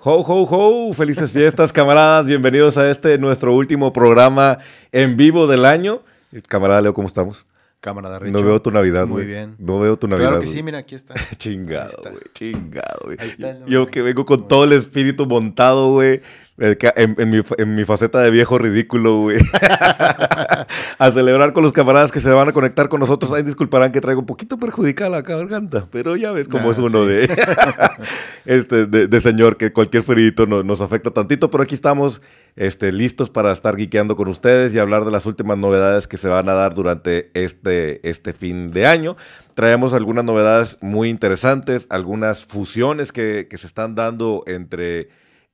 Ho, ho, ho, felices fiestas, camaradas. Bienvenidos a este nuestro último programa en vivo del año. Camarada Leo, ¿cómo estamos? Camarada Richo. No veo tu Navidad, Muy bien. No veo tu Navidad. Claro que sí, mira, aquí está. Chingado, güey. Chingado, güey. Yo que vengo con todo el espíritu montado, güey. En, en mi, en mi faceta de viejo ridículo, güey. a celebrar con los camaradas que se van a conectar con nosotros. Ay, disculparán que traigo un poquito perjudicada la garganta, pero ya ves cómo Ah, es uno sí. de, este, de, de señor, que cualquier ferito no- nos afecta tantito, pero aquí estamos este, listos para estar guiqueando con ustedes y hablar de las últimas novedades que se van a dar durante este, este fin de año. Traemos algunas novedades muy interesantes, algunas fusiones que, que se están dando entre,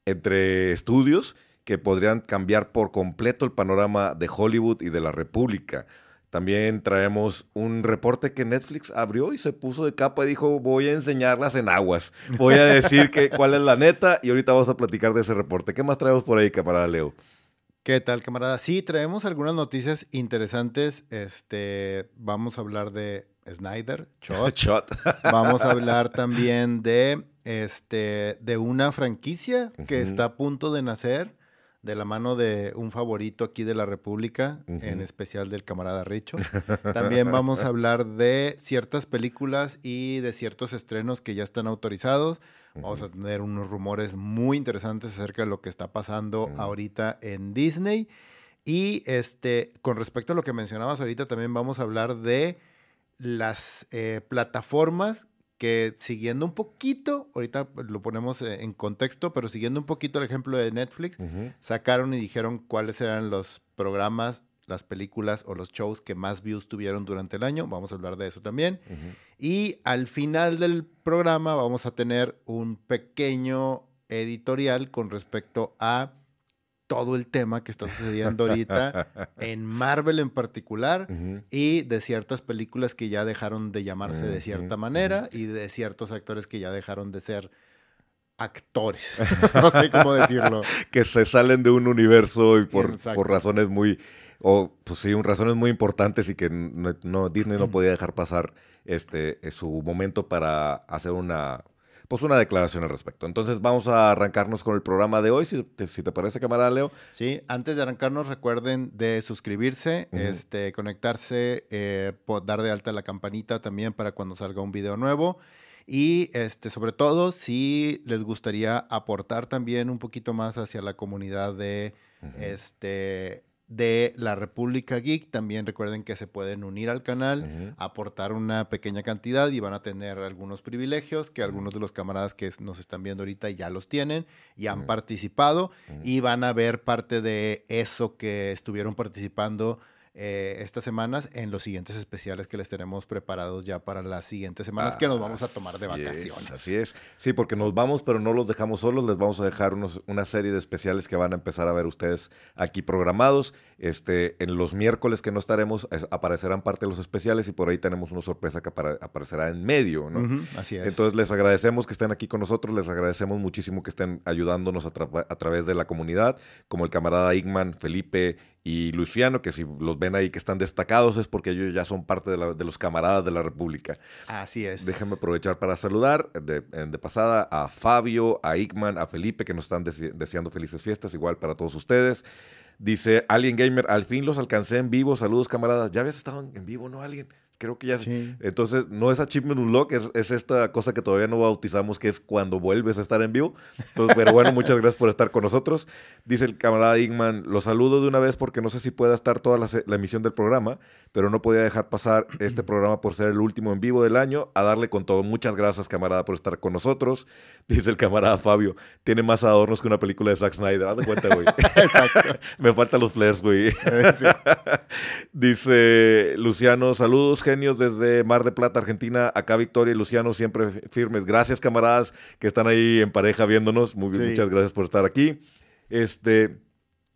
entre estudios que podrían cambiar por completo el panorama de Hollywood y de la República. También traemos un reporte que Netflix abrió y se puso de capa y dijo, voy a enseñarlas en aguas. Voy a decir que, cuál es la neta y ahorita vamos a platicar de ese reporte. ¿Qué más traemos por ahí, camarada Leo? ¿Qué tal, camarada? Sí, traemos algunas noticias interesantes. Este, vamos a hablar de Snyder, Shot. Shot. Vamos a hablar también de, este, de una franquicia que está a punto de nacer de la mano de un favorito aquí de la República, en especial del camarada Richo. También vamos a hablar de ciertas películas y de ciertos estrenos que ya están autorizados. Vamos a tener unos rumores muy interesantes acerca de lo que está pasando ahorita en Disney. Y este, con respecto a lo que mencionabas ahorita, también vamos a hablar de las eh, plataformas que siguiendo un poquito, ahorita lo ponemos eh, en contexto, pero siguiendo un poquito el ejemplo de Netflix, sacaron y dijeron cuáles eran los programas, las películas o los shows que más views tuvieron durante el año. Vamos a hablar de eso también. Y al final del programa vamos a tener un pequeño editorial con respecto a todo el tema que está sucediendo ahorita en Marvel en particular y de ciertas películas que ya dejaron de llamarse de cierta manera y de ciertos actores que ya dejaron de ser actores. no sé cómo decirlo. que se salen de un universo y por, razones muy, o pues sí, un- razones muy importantes y que no, no- Disney no podía dejar pasar este eh, su momento para hacer una pues una declaración al respecto. Entonces vamos a arrancarnos con el programa de hoy, si te, si te parece, camarada Leo. Sí, antes de arrancarnos recuerden de suscribirse, este, conectarse, eh, dar de alta la campanita también para cuando salga un video nuevo. Y este, sobre todo, si les gustaría aportar también un poquito más hacia la comunidad de, este, de la República Geek, también recuerden que se pueden unir al canal, aportar una pequeña cantidad y van a tener algunos privilegios que algunos de los camaradas que nos están viendo ahorita ya los tienen y han participado y van a ver parte de eso que estuvieron participando eh, estas semanas en los siguientes especiales que les tenemos preparados ya para las siguientes semanas que nos vamos a tomar de Así es, vacaciones. así es. Sí, porque nos vamos, pero no los dejamos solos. Les vamos a dejar unos- una serie de especiales que van a empezar a ver ustedes aquí programados. Este, en los miércoles que no estaremos, es- aparecerán parte de los especiales y por ahí tenemos una sorpresa que apare- aparecerá en medio, ¿no? Así es. Entonces les agradecemos que estén aquí con nosotros, les agradecemos muchísimo que estén ayudándonos a, tra- a través de la comunidad, como el camarada Igman, Felipe y Luciano, que si los ven ahí que están destacados es porque ellos ya son parte de, la- de los camaradas de la República. así es. Déjenme aprovechar para saludar de, de pasada a Fabio, a Igman, a Felipe, que nos están dese- deseando felices fiestas, igual para todos ustedes. Dice Alien Gamer, al fin los alcancé en vivo, saludos camaradas. ¿Ya habías estado en vivo, no, Alien? Creo que ya... Sí. Entonces, no es Achievement Unlock, es, es esta cosa que todavía no bautizamos, que es cuando vuelves a estar en vivo. Entonces, pero bueno, muchas gracias por estar con nosotros. Dice el camarada Igman, los saludo de una vez porque no sé si pueda estar toda la, emisión del programa, pero no podía dejar pasar este programa por ser el último en vivo del año, a darle con todo. Muchas gracias, camarada, por estar con nosotros. Dice el camarada Fabio, tiene más adornos que una película de Zack Snyder. Haz de cuenta, güey. Exacto. Me faltan los flares, güey. Sí. Dice Luciano, saludos genios desde Mar de Plata, Argentina. Acá Victoria y Luciano siempre fi- firmes. Gracias camaradas que están ahí en pareja viéndonos. Muy, Sí. Muchas gracias por estar aquí. Este,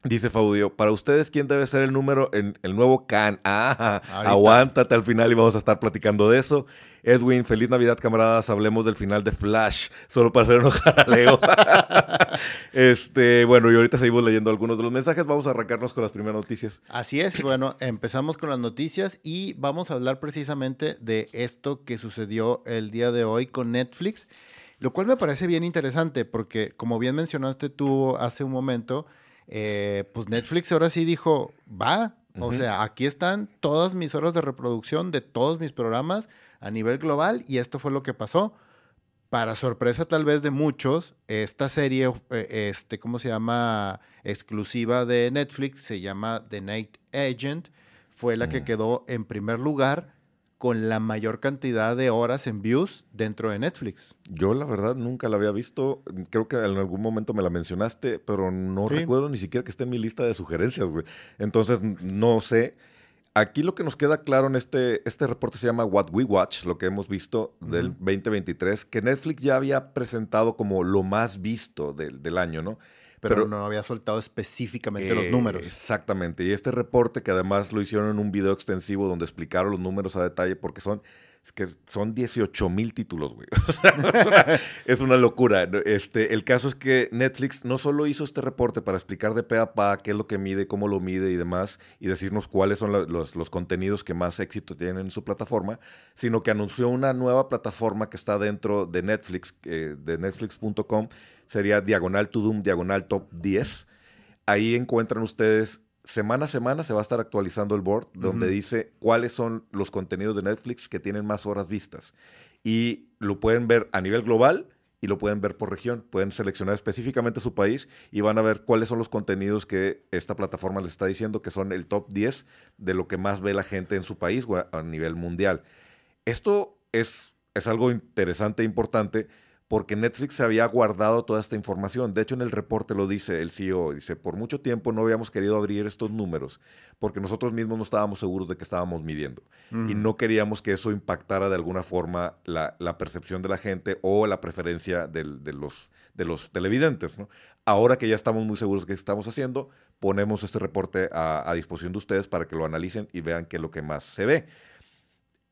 dice Faudio, para ustedes, ¿quién debe ser el número, en el nuevo Can? Ah, Ahorita. aguántate al final y vamos a estar platicando de eso. Edwin, feliz Navidad, camaradas. Hablemos del final de Flash, solo para hacer enojar a Leo. este, bueno, y ahorita seguimos leyendo algunos de los mensajes. Vamos a arrancarnos con las primeras noticias. Así es, bueno, empezamos con las noticias y vamos a hablar precisamente de esto que sucedió el día de hoy con Netflix, Lo cual me parece bien interesante porque, como bien mencionaste tú hace un momento, eh, pues Netflix ahora sí dijo, va, o sea, aquí están todas mis horas de reproducción de todos mis programas a nivel global y esto fue lo que pasó. Para sorpresa tal vez de muchos, esta serie, eh, este, ¿cómo se llama? Exclusiva de Netflix, se llama The Night Agent, fue la que quedó en primer lugar con la mayor cantidad de horas en views dentro de Netflix. Yo la verdad nunca la había visto, creo que en algún momento me la mencionaste, pero no recuerdo ni siquiera que esté en mi lista de sugerencias, güey. Entonces no sé. Aquí lo que nos queda claro en este, este reporte se llama What We Watch, lo que hemos visto del 2023, que Netflix ya había presentado como lo más visto del, del año, ¿no? pero, no había soltado específicamente los números. Exactamente. Y este reporte, que además lo hicieron en un video extensivo donde explicaron los números a detalle, porque son, es que son 18 mil títulos, güey. es, una, locura. Este, el caso es que Netflix no solo hizo este reporte para explicar de pe a pa qué es lo que mide, cómo lo mide y demás, y decirnos cuáles son los, los contenidos que más éxito tienen en su plataforma, sino que anunció una nueva plataforma que está dentro de Netflix, eh, de netflix.com, sería diagonal to doom, diagonal top 10. Ahí encuentran ustedes semana a semana se va a estar actualizando el board donde dice cuáles son los contenidos de Netflix que tienen más horas vistas. Y lo pueden ver a nivel global y lo pueden ver por región. Pueden seleccionar específicamente su país y van a ver cuáles son los contenidos que esta plataforma les está diciendo que son el top 10 de lo que más ve la gente en su país o a nivel mundial. Esto es, es algo interesante e importante porque Netflix se había guardado toda esta información. De hecho, en el reporte lo dice el CEO, dice, por mucho tiempo no habíamos querido abrir estos números porque nosotros mismos no estábamos seguros de que estábamos midiendo y no queríamos que eso impactara de alguna forma la, percepción de la gente o la preferencia de, los, de los televidentes. Ahora que ya estamos muy seguros de qué estamos haciendo, ponemos este reporte a, a disposición de ustedes para que lo analicen y vean qué es lo que más se ve.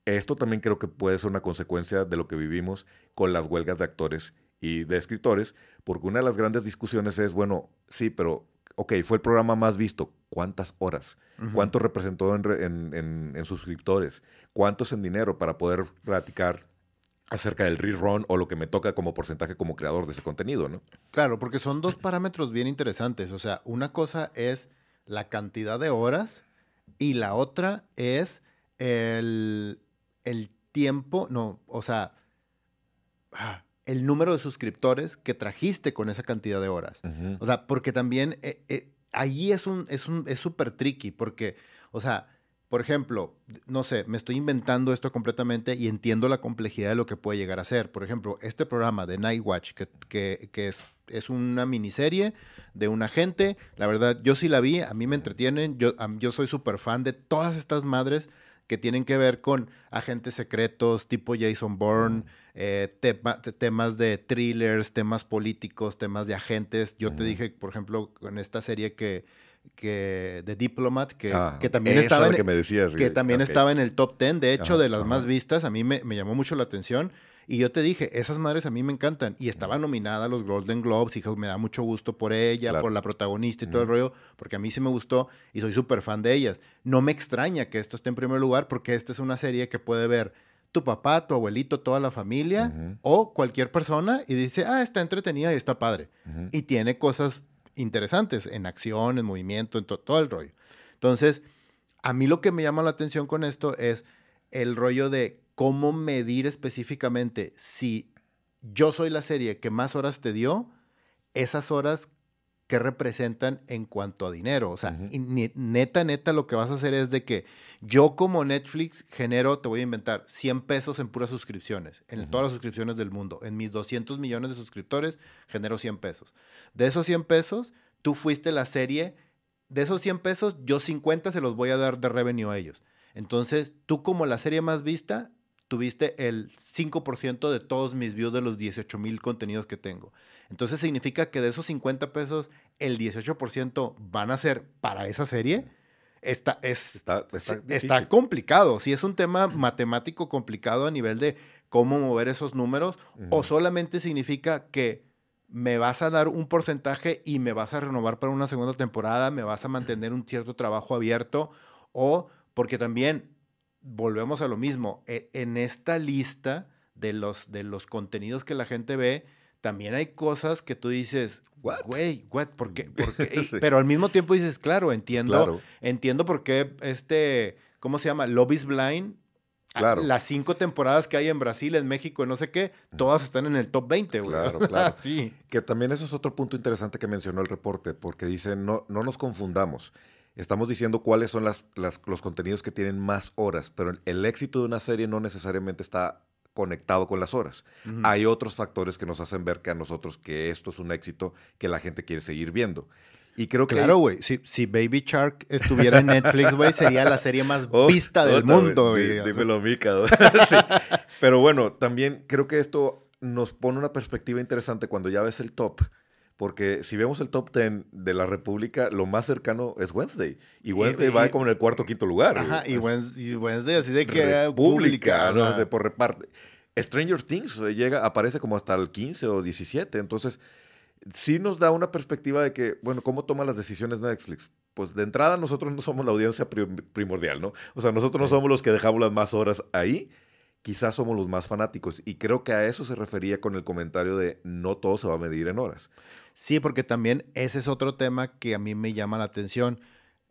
Esto también creo que puede ser una consecuencia de lo que vivimos con las huelgas de actores y de escritores, porque una de las grandes discusiones es, bueno, sí, pero, ok, fue el programa más visto, ¿cuántas horas? ¿Cuánto representó en, suscriptores? ¿Cuánto es en dinero para poder platicar acerca del rerun o lo que me toca como porcentaje como creador de ese contenido, ¿no? Claro, porque son dos parámetros bien interesantes. O sea, una cosa es la cantidad de horas y la otra es el, el tiempo, no, o sea, ah, el número de suscriptores que trajiste con esa cantidad de horas. O sea, porque también eh, eh, ahí es un, es un, es súper tricky, porque, o sea, por ejemplo, no sé, me estoy inventando esto completamente y entiendo la complejidad de lo que puede llegar a ser. Por ejemplo, este programa de Night Watch, que, que, es, es, una miniserie de un agente, la verdad, yo sí la vi, a mí me entretienen, yo, yo soy súper fan de todas estas madres que tienen que ver con agentes secretos tipo Jason Bourne, eh, temas de thrillers, temas políticos, temas de agentes. Yo te dije, por ejemplo, con esta serie que, que de Diplomat, que, ah, que también, estaba en, que, me decías, que también estaba en el top 10, de hecho, de las más vistas, a mí me, me llamó mucho la atención. Y yo te dije, esas madres a mí me encantan. Y estaba nominada a los Golden Globes y me da mucho gusto por ella, por la protagonista y todo el rollo, porque a mí sí me gustó y soy súper fan de ellas. No me extraña que esto esté en primer lugar porque esta es una serie que puede ver tu papá, tu abuelito, toda la familia o cualquier persona y dice, ah, está entretenida y está padre. Y tiene cosas interesantes en acción, en movimiento, en todo el rollo. Entonces, a mí lo que me llama la atención con esto es el rollo de cómo medir específicamente si yo soy la serie que más horas te dio, esas horas que representan en cuanto a dinero. O sea, neta, neta, lo que vas a hacer es de que yo como Netflix genero, te voy a inventar, 100 pesos en puras suscripciones, en todas las suscripciones del mundo. En mis 200 millones de suscriptores, genero 100 pesos. De esos 100 pesos, tú fuiste la serie, de esos 100 pesos, yo 50 se los voy a dar de revenue a ellos. Entonces, tú como la serie más vista, tuviste el 5% de todos mis views de los 18 mil contenidos que tengo. Entonces significa que de esos 50 pesos, el 18% van a ser para esa serie. Está, es, está, complicado. Si es un tema matemático complicado a nivel de cómo mover esos números, o solamente significa que me vas a dar un porcentaje y me vas a renovar para una segunda temporada, me vas a mantener un cierto trabajo abierto, o porque también volvemos a lo mismo. E, en esta lista de los, de los contenidos que la gente ve, también hay cosas que tú dices, What? güey, what, ¿por qué? ¿Por qué? Y- Pero al mismo tiempo dices, claro, entiendo, Claro. entiendo por qué este, ¿cómo se llama? Love is Blind. Claro. Las cinco temporadas que hay en Brasil, en México, en no sé qué, todas están en el top 20, güey. Claro, claro. sí. Que también eso es otro punto interesante que mencionó el reporte, porque dice, no, no nos confundamos. Estamos diciendo cuáles son las, las- los contenidos que tienen más horas, pero el, éxito de una serie no necesariamente está conectado con las horas. Hay otros factores que nos hacen ver que a nosotros que esto es un éxito que la gente quiere seguir viendo. Y creo que... Claro, güey. Si, si Baby Shark estuviera en Netflix, güey, sería la serie más Oh, vista del mundo, güey. güey. Dí- Dímelo a mí, cabrón. Sí. Pero bueno, también creo que esto nos pone una perspectiva interesante cuando ya ves el top. Porque si vemos el top 10 de la República, lo más cercano es Wednesday. Y Wednesday y- va como en el cuarto o quinto lugar. Ajá, y Wednesday, y Wednesday así de que ah, República, pública. no o sea, sé, por reparte. Stranger Things eh, llega, aparece como hasta el 15 o 17. Entonces, sí nos da una perspectiva de que, bueno, ¿cómo toma las decisiones Netflix? Pues de entrada nosotros no somos la audiencia prim- primordial, ¿no? O sea, nosotros no somos los que dejamos las más horas ahí, quizás somos los más fanáticos. Y creo que a eso se refería con el comentario de no todo se va a medir en horas. Sí, porque también ese es otro tema que a mí me llama la atención,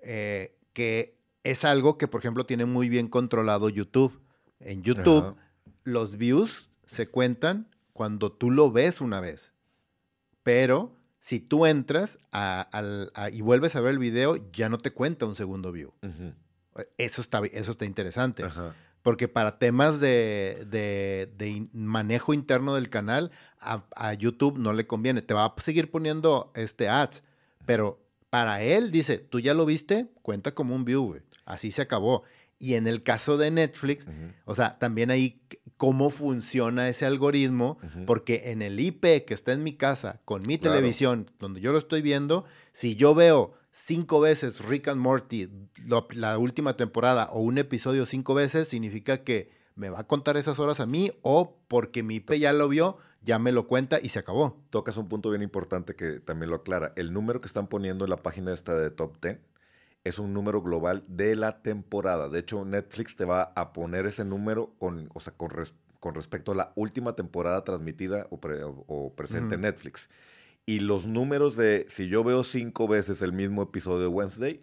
eh, que es algo que, por ejemplo, tiene muy bien controlado YouTube. En YouTube, Ajá. los views se cuentan cuando tú lo ves una vez. Pero si tú entras a- al- a- y vuelves a ver el video, ya no te cuenta un segundo view. Eso está, eso está interesante. Ajá. Porque para temas de, de- manejo interno del canal, a, a YouTube no le conviene. Te va a seguir poniendo este ads, pero para él dice, tú ya lo viste, cuenta como un view. Así se acabó. Y en el caso de Netflix, o sea, también ahí cómo funciona ese algoritmo, porque en el IP que está en mi casa, con mi Claro. televisión, donde yo lo estoy viendo, si yo veo cinco veces Rick and Morty, lo- la última temporada, o un episodio cinco veces, significa que me va a contar esas horas a mí, o porque mi IP ya lo vio, ya me lo cuenta y se acabó. Tocas un punto bien importante que también lo aclara. El número que están poniendo en la página esta de Top 10 es un número global de la temporada. De hecho, Netflix te va a poner ese número con, o sea, con, res- con respecto a la última temporada transmitida o, pre- o- o presente en. Netflix. Y los números de, si yo veo cinco veces el mismo episodio de Wednesday,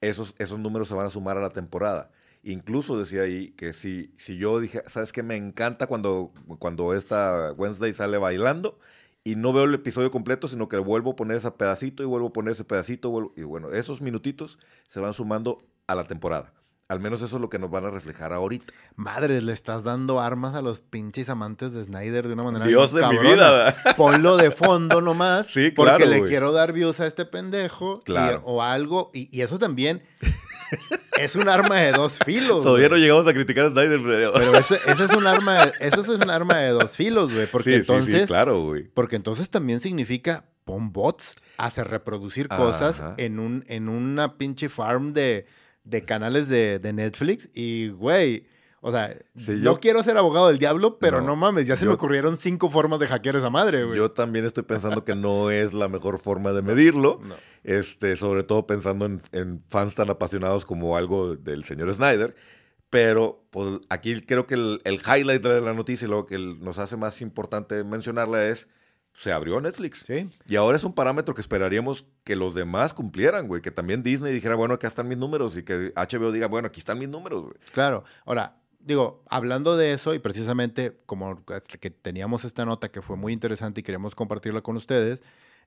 esos, esos números se van a sumar a la temporada. Incluso decía ahí que si, si yo dije, ¿sabes qué? Me encanta cuando, cuando esta Wednesday sale bailando y no veo el episodio completo, sino que vuelvo a poner ese pedacito y vuelvo a poner ese pedacito. vuelvo- y bueno, esos minutitos se van sumando a la temporada. Al menos eso es lo que nos van a reflejar ahorita. Madre, le estás dando armas a los pinches amantes de Snyder de una manera Dios de mi vida. Ponlo de fondo nomás. Sí, Porque le quiero dar views a este pendejo. y- Claro. o algo. Y, y eso también es un arma de dos filos. Todavía no llegamos a criticar a Snyder. pero- Pero ese, ese es un arma, de- eso es un arma de dos filos, güey. Porque Sí, sí, entonces, sí, claro, güey. porque entonces también significa pon bots, hace reproducir cosas Ajá. en un, en una pinche farm de, de canales de, de Netflix. Y, güey, o sea, Sí, no yo- quiero ser abogado del diablo, pero No, no, mames, ya se yo- me ocurrieron cinco formas de hackear esa madre, güey. Yo también estoy pensando que no es la mejor forma de medirlo. No. Este, sobre todo pensando en, en fans tan apasionados como algo del señor Snyder. Pero pues, aquí creo que el, el highlight de la noticia y lo que nos hace más importante mencionarla es, se abrió Netflix. Sí. Y ahora es un parámetro que esperaríamos que los demás cumplieran, güey. Que también Disney dijera, bueno, acá están mis números. Y que HBO diga, bueno, aquí están mis números, güey. Claro. Ahora, digo, hablando de eso y precisamente como que teníamos esta nota que fue muy interesante y queremos compartirla con ustedes,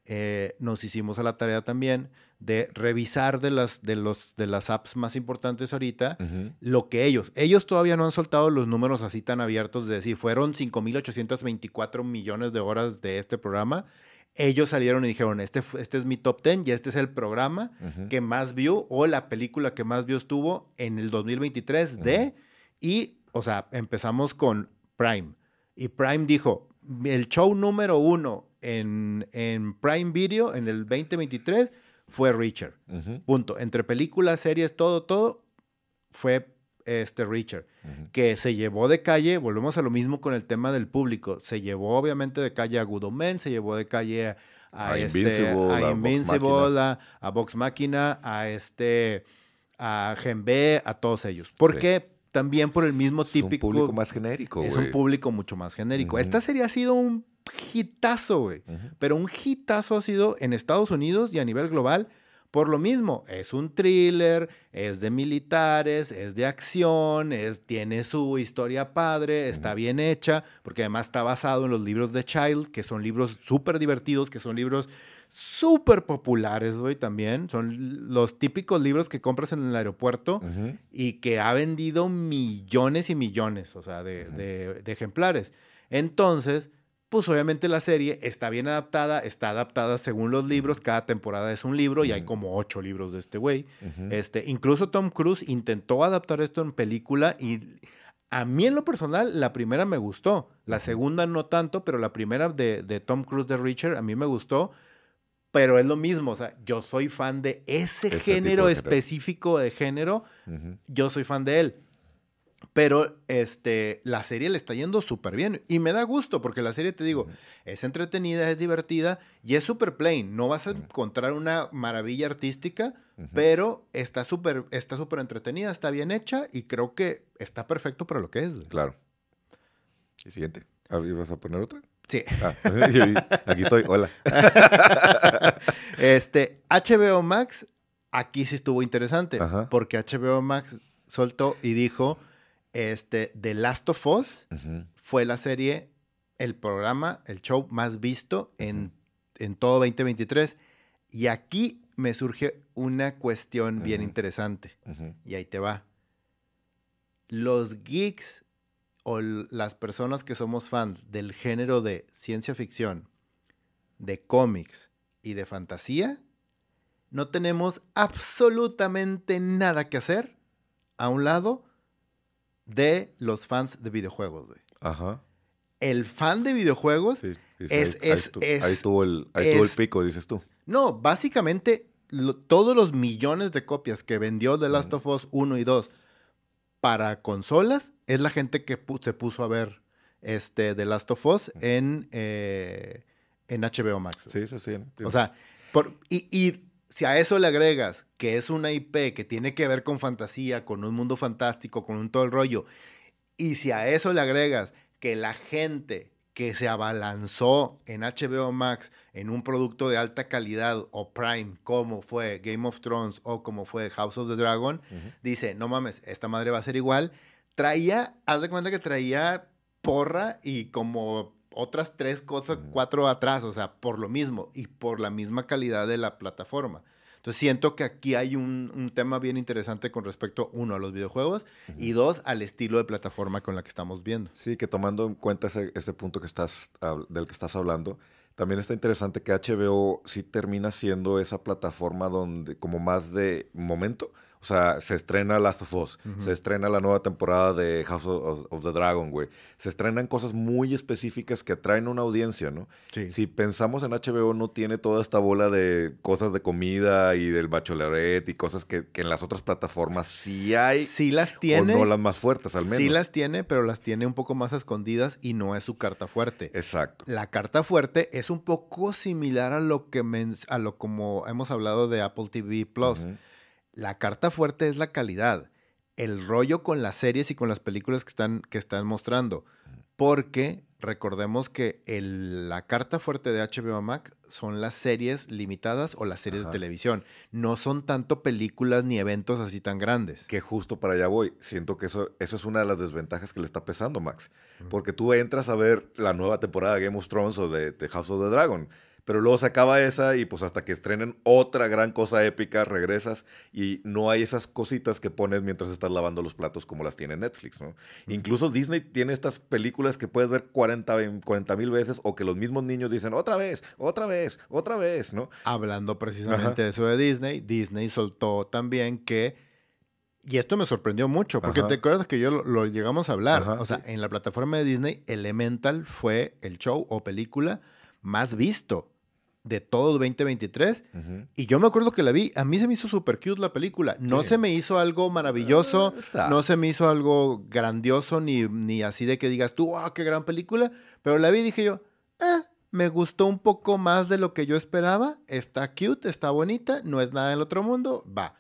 eh, nos hicimos a la tarea también de revisar de las, de, los, de las apps más importantes ahorita lo que ellos, ellos todavía no han soltado los números así tan abiertos de decir, fueron 5.824 millones de horas de este programa. Ellos salieron y dijeron, este, este es mi top 10 y este es el programa que más vio o la película que más views tuvo en el 2023 de y o sea empezamos con Prime y Prime dijo el show número uno en, en Prime Video en el 2023 fue Richard punto entre películas series todo todo fue este Richard que se llevó de calle, volvemos a lo mismo con el tema del público, se llevó obviamente de calle a Good se llevó de calle a, A este, Invincible, a, a Vox Invincible, a, a Vox Máquina, a este, a Genbe, a todos ellos. ¿Por Sí. qué? También por el mismo típico. Es un público más genérico, Es un público mucho más genérico. Esta serie ha sido un hitazo, güey. Pero un hitazo ha sido en Estados Unidos y a nivel global por lo mismo, es un thriller, es de militares, es de acción, es, tiene su historia padre, está bien hecha, porque además está basado en los libros de Child, que son libros súper divertidos, que son libros súper populares, güey, también. Son los típicos libros que compras en el aeropuerto y que ha vendido millones y millones, o sea, de, de ejemplares. Entonces, pues obviamente la serie está bien adaptada, está adaptada según los libros, cada temporada es un libro y hay como ocho libros de este güey. este, incluso Tom Cruise intentó adaptar esto en película y a mí en lo personal la primera me gustó, la segunda no tanto, pero la primera de, Tom Cruise de Richard a mí me gustó, pero es lo mismo, o sea, yo soy fan de ese, género específico de género, yo soy fan de él. Pero este, la serie le está yendo súper bien. Y me da gusto porque la serie, te digo, es entretenida, es divertida y es súper plain. No vas a encontrar una maravilla artística, pero está súper está super entretenida, está bien hecha y creo que está perfecto para lo que es. Claro. Y siguiente. Ah, ¿Vas a poner otra? Sí. Ah, aquí estoy, hola. este, HBO Max, aquí sí estuvo interesante, porque HBO Max soltó y dijo este, The Last of Us fue la serie, el programa, el show más visto en, en todo 2023. Y aquí me surge una cuestión bien interesante. Y ahí te va. Los geeks o las personas que somos fans del género de ciencia ficción, de cómics y de fantasía, no tenemos absolutamente nada que hacer a un lado de los fans de videojuegos, güey. Ajá. El fan de videojuegos es, ahí, estuvo, el, el pico, dices tú. No, básicamente todos los millones de copias que vendió The Last of Us 1 y 2 para consolas es la gente que se puso a ver este The Last of Us en, eh, en HBO Max. Sí, sí, sí. O sea, por, y, y si a eso le agregas que es una IP que tiene que ver con fantasía, con un mundo fantástico, con un todo el rollo, y si a eso le agregas que la gente que se abalanzó en HBO Max en un producto de alta calidad o Prime, como fue Game of Thrones o como fue House of the Dragon, dice, no mames, esta madre va a ser igual. Traía, haz de cuenta que traía porra y como otras tres cosas, cuatro atrás, o sea, por lo mismo y por la misma calidad de la plataforma. Entonces siento que aquí hay un, tema bien interesante con respecto, uno, a los videojuegos y dos, al estilo de plataforma con la que estamos viendo. Sí, que tomando en cuenta ese, ese punto que estás, del que estás hablando, también está interesante que HBO sí termina siendo esa plataforma donde como más de momento, o sea, se estrena Last of Us, se estrena la nueva temporada de House of, the Dragon, güey. Se estrenan cosas muy específicas que atraen a una audiencia, ¿no? Sí. Si pensamos en HBO, no tiene toda esta bola de cosas de comida y del bachelorette y cosas que, en las otras plataformas sí hay. Sí las tiene. O no las más fuertes, al menos. Sí las tiene, pero las tiene un poco más escondidas y no es su carta fuerte. Exacto. La carta fuerte es un poco similar a lo que a lo como hemos hablado de Apple TV Plus. La carta fuerte es la calidad, el rollo con las series y con las películas que están, que están mostrando. Porque recordemos que la carta fuerte de HBO Max son las series limitadas o las series de televisión. No son tanto películas ni eventos así tan grandes. Que justo para allá voy. Siento que eso, eso es una de las desventajas que le está pesando, Max. Porque tú entras a ver la nueva temporada de Game of Thrones o de, de House of the Dragon pero luego se acaba esa y pues hasta que estrenen otra gran cosa épica regresas y no hay esas cositas que pones mientras estás lavando los platos como las tiene Netflix, ¿no? Incluso Disney tiene estas películas que puedes ver 40 mil veces o que los mismos niños dicen otra vez, otra vez, otra vez, ¿no? Hablando precisamente de eso de Disney, Disney soltó también que... Y esto me sorprendió mucho, porque te acuerdas que yo lo, llegamos a hablar. o sea, en la plataforma de Disney, Elemental fue el show o película más visto de todo 2023. Y yo me acuerdo que la vi, a mí se me hizo súper cute la película. No se me hizo algo maravilloso, ah, no se me hizo algo grandioso, ni, ni así de que digas tú, ah, qué gran película. Pero la vi y dije yo, eh, me gustó un poco más de lo que yo esperaba. Está cute, está bonita, no es nada del otro mundo, va.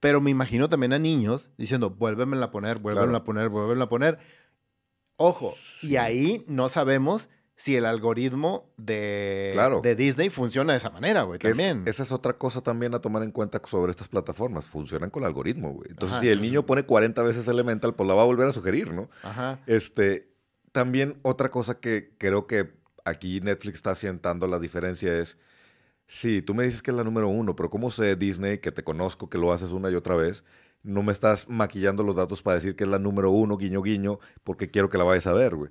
Pero me imagino también a niños diciendo, vuélvemela a poner, vuélvemela a poner, vuélvemela a poner. Ojo, y ahí no sabemos si el algoritmo de, de Disney funciona de esa manera, güey, también. esa es otra cosa también a tomar en cuenta sobre estas plataformas. Funcionan con el algoritmo, güey. Entonces, si el niño pone 40 veces Elemental, pues la va a volver a sugerir, ¿no? Ajá. Este, también otra cosa que creo que aquí Netflix está asientando la diferencia es, sí, tú me dices que es la número uno, pero ¿cómo sé Disney, que te conozco, que lo haces una y otra vez? No me estás maquillando los datos para decir que es la número uno, guiño, guiño, porque quiero que la vayas a ver, güey.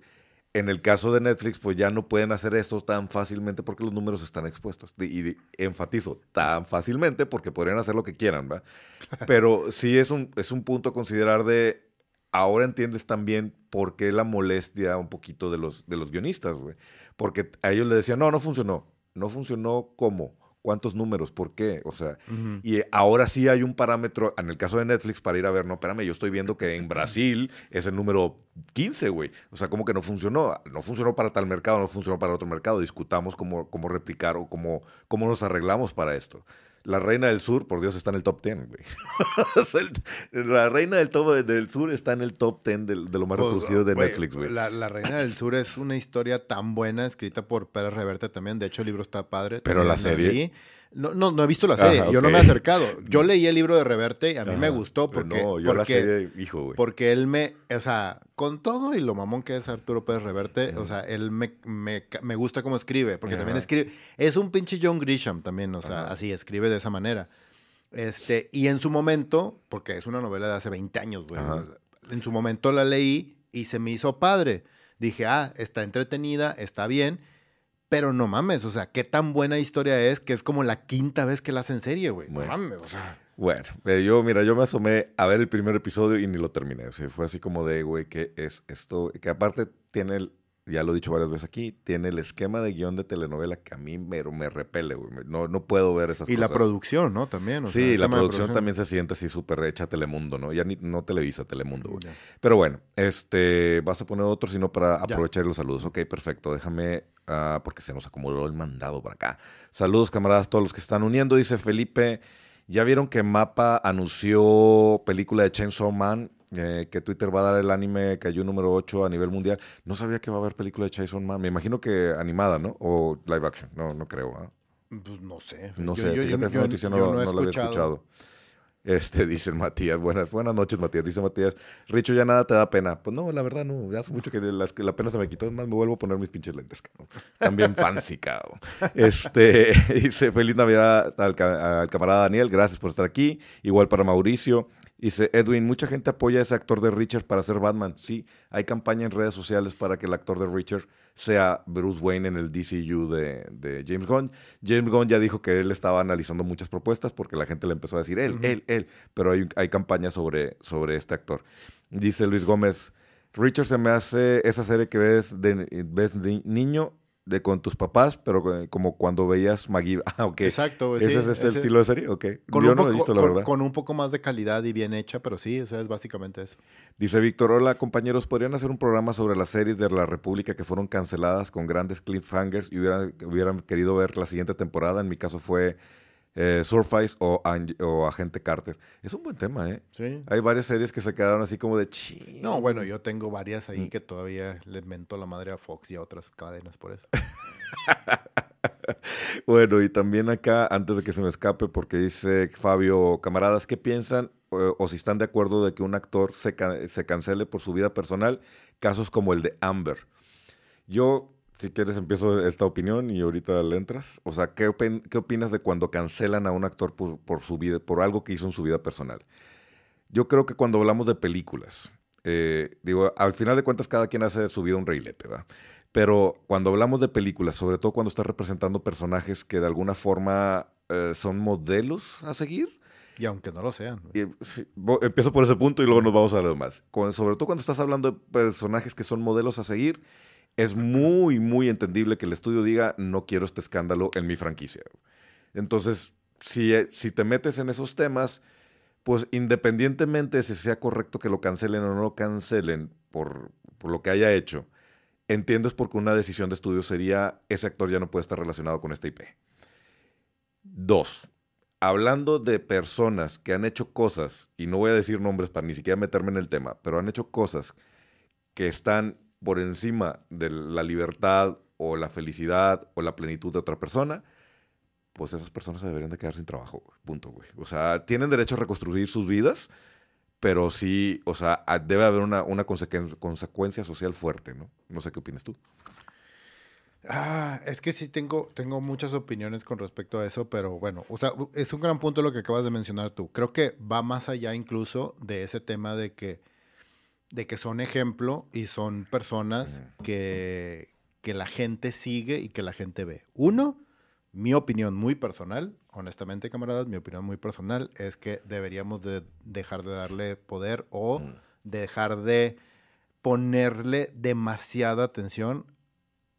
En el caso de Netflix, pues ya no pueden hacer esto tan fácilmente porque los números están expuestos. Y, enfatizo, tan fácilmente porque podrían hacer lo que quieran, ¿va? Pero sí es un, es un punto a considerar de, ahora entiendes también por qué la molestia un poquito de los, de los guionistas, güey. Porque a ellos les decían, no, no funcionó. No funcionó ¿cómo? ¿Cuántos números? ¿Por qué? O sea, y ahora sí hay un parámetro, en el caso de Netflix, para ir a ver, no, espérame, yo estoy viendo que en Brasil es el número 15, güey. O sea, como que no funcionó. No funcionó para tal mercado, no funcionó para otro mercado. Discutamos cómo, cómo replicar o cómo, cómo nos arreglamos para esto. La Reina del Sur, por Dios, está en el top 10, güey. la Reina del, del Sur está en el top 10 de, lo más pues, reproducido de Netflix, güey. La, Reina del Sur es una historia tan buena, escrita por Pérez Reverte también. De hecho, el libro está padre. Pero la serie... No, no, no he visto la serie, yo no me he acercado. Yo leí el libro de Reverte y a mí me gustó porque, no, yo porque, la serie, hijo, güey. porque él me, o sea, con todo y lo mamón que es Arturo Pérez Reverte, o sea, él me, me, me, gusta cómo escribe, porque también escribe, es un pinche John Grisham también, o sea, así escribe de esa manera. Este, y en su momento, porque es una novela de hace 20 años, güey, en su momento la leí y se me hizo padre. Dije, ah, está entretenida, está bien pero no mames, o sea, qué tan buena historia es que es como la quinta vez que la hacen serie, güey. No mames, o sea. Bueno, eh, yo, mira, yo me asomé a ver el primer episodio y ni lo terminé. O sea, fue así como de, güey, ¿qué es esto? Que aparte tiene el, ya lo he dicho varias veces aquí, tiene el esquema de guion de telenovela que a mí me, me repele, güey. No, no puedo ver esas y cosas. Y la producción, ¿no? También. sí, la producción, también se siente así súper hecha Telemundo, ¿no? Ya ni, no Televisa, Telemundo, güey. Pero bueno, este, vas a poner otro, sino para aprovechar los saludos. Ok, perfecto. Déjame, uh, porque se nos acumuló el mandado por acá. Saludos, camaradas, todos los que están uniendo. Dice Felipe, ¿ya vieron que Mapa anunció película de Chainsaw Man? Eh, que Twitter va a dar el anime cayó número 8 a nivel mundial. No sabía que va a haber película de Jason Man. Me imagino que animada, ¿no? O live action. No, no creo. ¿ah? Pues no sé. No sé. Fíjate, esa noticia no, la había escuchado. Este, dice Matías, buenas, buenas noches, Matías. Dice Matías, Richo, ya nada te da pena. Pues no, la verdad no, hace mucho que la, la pena se me quitó. Más, me vuelvo a poner mis pinches lentes. También fancy. Este, dice, feliz Navidad al, camarada Daniel, gracias por estar aquí. Igual para Mauricio. Dice Edwin, mucha gente apoya a ese actor de Richard para ser Batman. Sí, hay campaña en redes sociales para que el actor de Richard sea Bruce Wayne en el DCU de, James Gunn. James Gunn ya dijo que él estaba analizando muchas propuestas porque la gente le empezó a decir él, él, él. Pero hay, hay campaña sobre, sobre este actor. Dice Luis Gómez, Richard se me hace esa serie que ves de, ves de niño de con tus papás, pero como cuando veías Maggie. Ah, ok. Exacto. ¿Ese es este estilo de serie? Ok. Con Yo un no poco, he visto, la verdad. Con un poco más de calidad y bien hecha, pero sí, o sea, es básicamente eso. Dice Víctor, hola compañeros, ¿podrían hacer un programa sobre las series de la República que fueron canceladas con grandes cliffhangers y hubieran, hubieran querido ver la siguiente temporada? En mi caso fue eh, Surface o, o, Agente Carter. Es un buen tema, ¿eh? Sí. Hay varias series que se quedaron así como de chi. No, bueno, yo tengo varias ahí mm. que todavía les mento la madre a Fox y a otras cadenas por eso. bueno, y también acá, antes de que se me escape, porque dice Fabio, camaradas, ¿qué piensan o, si están de acuerdo de que un actor se, se cancele por su vida personal? Casos como el de Amber. Yo si quieres empiezo esta opinión y ahorita le entras. O sea, ¿qué, opinas de cuando cancelan a un actor por, su vida, por algo que hizo en su vida personal? Yo creo que cuando hablamos de películas, eh, digo, al final de cuentas cada quien hace de su vida un reilete, ¿va? Pero cuando hablamos de películas, sobre todo cuando estás representando personajes que de alguna forma eh, son modelos a seguir, y aunque no lo sean. empiezo por ese punto y luego nos vamos a lo demás. sobre todo cuando estás hablando de personajes que son modelos a seguir, es muy, muy entendible que el estudio diga, no quiero este escándalo en mi franquicia. Entonces, si, eh, si te metes en esos temas, pues independientemente de si sea correcto que lo cancelen o no lo cancelen por, por lo que haya hecho, entiendes porque una decisión de estudio sería, ese actor ya no puede estar relacionado con este IP. Dos, hablando de personas que han hecho cosas, y no voy a decir nombres para ni siquiera meterme en el tema, pero han hecho cosas que están por encima de la libertad o la felicidad o la plenitud de otra persona, pues esas personas se deberían de quedar sin trabajo, punto, güey. O sea, tienen derecho a reconstruir sus vidas, pero sí, o sea, debe haber una, una consecuencia social fuerte, ¿no? No sé qué opinas tú. Ah, es que sí tengo, tengo muchas opiniones con respecto a eso, pero bueno, o sea, es un gran punto lo que acabas de mencionar tú. Creo que va más allá incluso de ese tema de que, de que son ejemplo y son personas que, que la gente sigue y que la gente ve. Uno, mi opinión muy personal, honestamente, camaradas, mi opinión muy personal es que deberíamos de dejar de darle poder o dejar de ponerle demasiada atención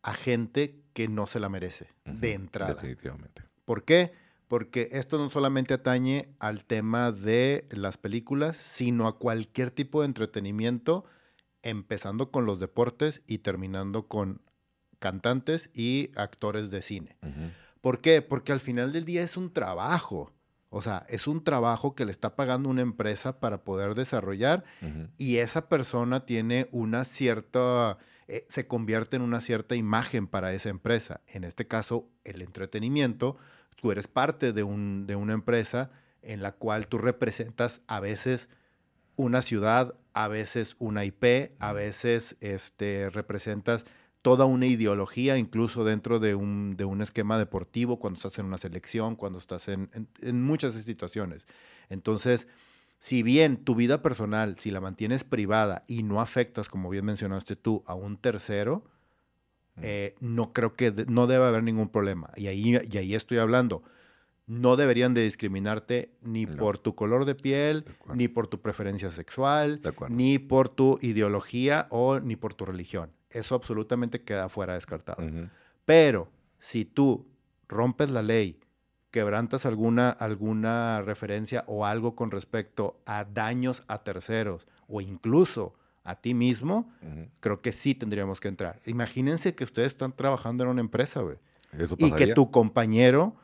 a gente que no se la merece de entrada. Definitivamente. ¿Por qué? Porque esto no solamente atañe al tema de las películas, sino a cualquier tipo de entretenimiento, empezando con los deportes y terminando con cantantes y actores de cine. ¿Por qué? Porque al final del día es un trabajo. O sea, es un trabajo que le está pagando una empresa para poder desarrollar y esa persona tiene una cierta eh, se convierte en una cierta imagen para esa empresa. En este caso, el entretenimiento, tú eres parte de, un, de una empresa en la cual tú representas a veces una ciudad, a veces una IP, a veces este, representas toda una ideología, incluso dentro de un, de un, esquema deportivo, cuando estás en una selección, cuando estás en, en muchas situaciones. Entonces, si bien tu vida personal, si la mantienes privada y no afectas, como bien mencionaste tú, a un tercero, eh, no creo que no debe haber ningún problema. Y ahí, y ahí estoy hablando. No deberían de discriminarte ni por tu color de piel, ni por tu preferencia sexual, ni por tu ideología o ni por tu religión. Eso absolutamente queda fuera descartado. Pero si tú rompes la ley, quebrantas alguna, alguna referencia o algo con respecto a daños a terceros o incluso a ti mismo, creo que sí tendríamos que entrar. Imagínense que ustedes están trabajando en una empresa, güey. Y que tu compañero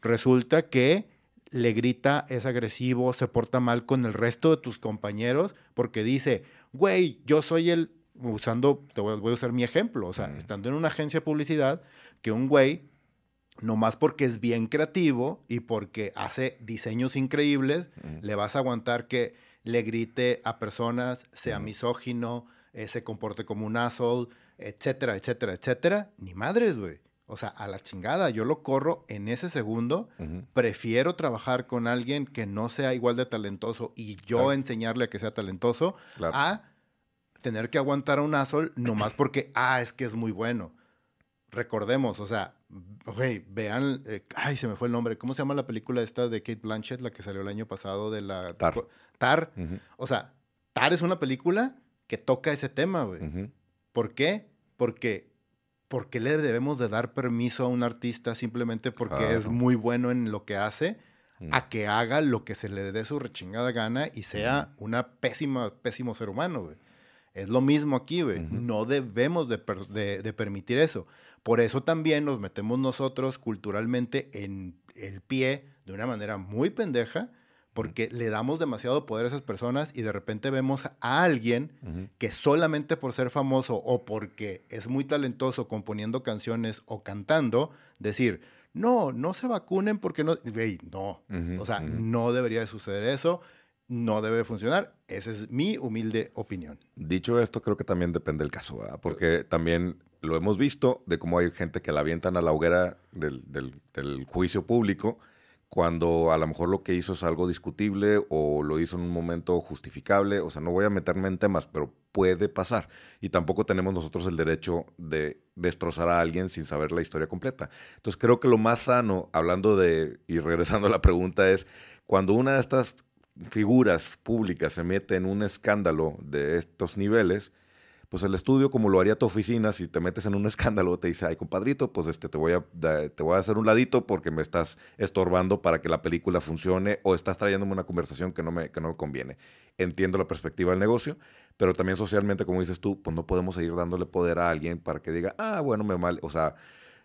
resulta que le grita, es agresivo, se porta mal con el resto de tus compañeros porque dice, güey, yo soy el, usando, te voy, a usar mi ejemplo, o sea, estando en una agencia de publicidad, que un güey nomás porque es bien creativo y porque hace diseños increíbles, le vas a aguantar que le grite a personas, sea misógino, eh, se comporte como un asshole, etcétera, etcétera, etcétera. Ni madres, güey. O sea, a la chingada, yo lo corro en ese segundo. Prefiero trabajar con alguien que no sea igual de talentoso y yo enseñarle a que sea talentoso a tener que aguantar a un asshole nomás porque, ah, es que es muy bueno recordemos, o sea, güey, vean, eh, ay, se me fue el nombre, ¿cómo se llama la película esta de Kate Blanchett, la que salió el año pasado de la... Tar. Tar. O sea, Tar es una película que toca ese tema, güey. ¿Por qué? Porque, porque le debemos de dar permiso a un artista simplemente porque es muy bueno en lo que hace a que haga lo que se le dé su rechingada gana y sea una pésima, pésimo ser humano, güey. Es lo mismo aquí, güey. No debemos de, de, permitir eso. Por eso también nos metemos nosotros culturalmente en el pie de una manera muy pendeja, porque le damos demasiado poder a esas personas y de repente vemos a alguien que solamente por ser famoso o porque es muy talentoso componiendo canciones o cantando, decir, no, no se vacunen porque no, güey, no, o sea, no debería de suceder eso, no debe funcionar, esa es mi humilde opinión. Dicho esto, creo que también depende del caso, ¿verdad? porque también lo hemos visto de cómo hay gente que la avientan a la hoguera del, juicio público cuando a lo mejor lo que hizo es algo discutible o lo hizo en un momento justificable. O sea, no voy a meterme en temas, pero puede pasar. Y tampoco tenemos nosotros el derecho de destrozar a alguien sin saber la historia completa. Entonces creo que lo más sano, hablando de, y regresando a la pregunta, es cuando una de estas figuras públicas se mete en un escándalo de estos niveles, pues el estudio, como lo haría tu oficina, si te metes en un escándalo, te dice, ay, compadrito, pues este, te, voy a, te voy a hacer un ladito porque me estás estorbando para que la película funcione o estás trayéndome una conversación que no me, que no conviene. Entiendo la perspectiva del negocio, pero también socialmente, como dices tú, pues no podemos seguir dándole poder a alguien para que diga, ah, bueno, me mal, o sea,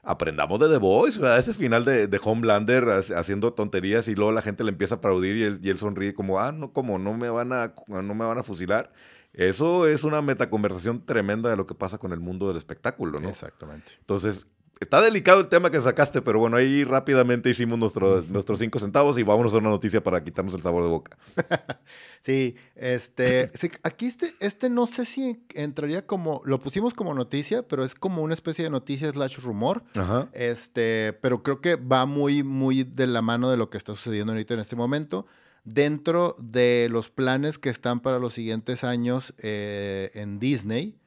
aprendamos de The Voice, ¿verdad? ese final de, de, Homelander haciendo tonterías y luego la gente le empieza a aplaudir y él, y él sonríe como, ah, no, como no me van a, no me van a fusilar. Eso es una metaconversación tremenda de lo que pasa con el mundo del espectáculo, ¿no? Exactamente. Entonces, Está delicado el tema que sacaste, pero bueno, ahí rápidamente hicimos nuestro, nuestros cinco centavos y vamos a una noticia para quitarnos el sabor de boca. sí, este, aquí este, este no sé si entraría como, lo pusimos como noticia, pero es como una especie de noticia slash rumor. Ajá. Este, pero creo que va muy, muy de la mano de lo que está sucediendo ahorita en este momento. Dentro de los planes que están para los siguientes años eh, en Disney,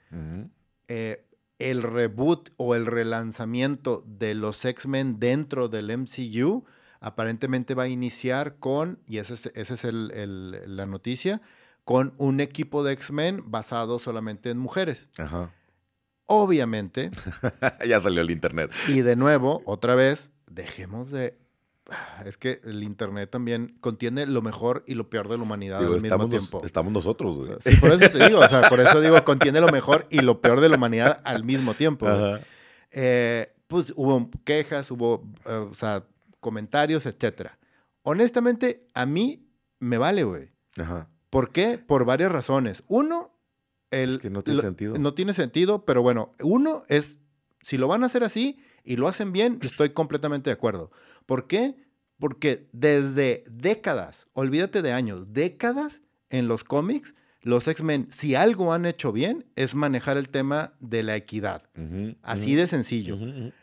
eh, el reboot o el relanzamiento de los X-Men dentro del MCU aparentemente va a iniciar con, y esa es, ese es la noticia, con un equipo de X-Men basado solamente en mujeres. Ajá. Obviamente. ya salió el internet. Y de nuevo, otra vez, dejemos de es que el Internet también contiene lo mejor y lo peor de la humanidad al mismo tiempo. estamos nosotros, güey. Sí, por eso te digo, o sea, por eso digo, contiene lo mejor y lo peor de la humanidad al mismo tiempo. Eh, pues hubo quejas, hubo, eh, o sea, comentarios, etcétera. Honestamente, a mí me vale, güey. Ajá. ¿Por qué? Por varias razones. Uno, el, que no tiene sentido. No tiene sentido, pero bueno, uno es, si lo van a hacer así y lo hacen bien, estoy completamente de acuerdo. ¿Por qué? Porque desde décadas, olvídate de años, décadas en los cómics, los X-Men, si algo han hecho bien, es manejar el tema de la equidad. Así de sencillo.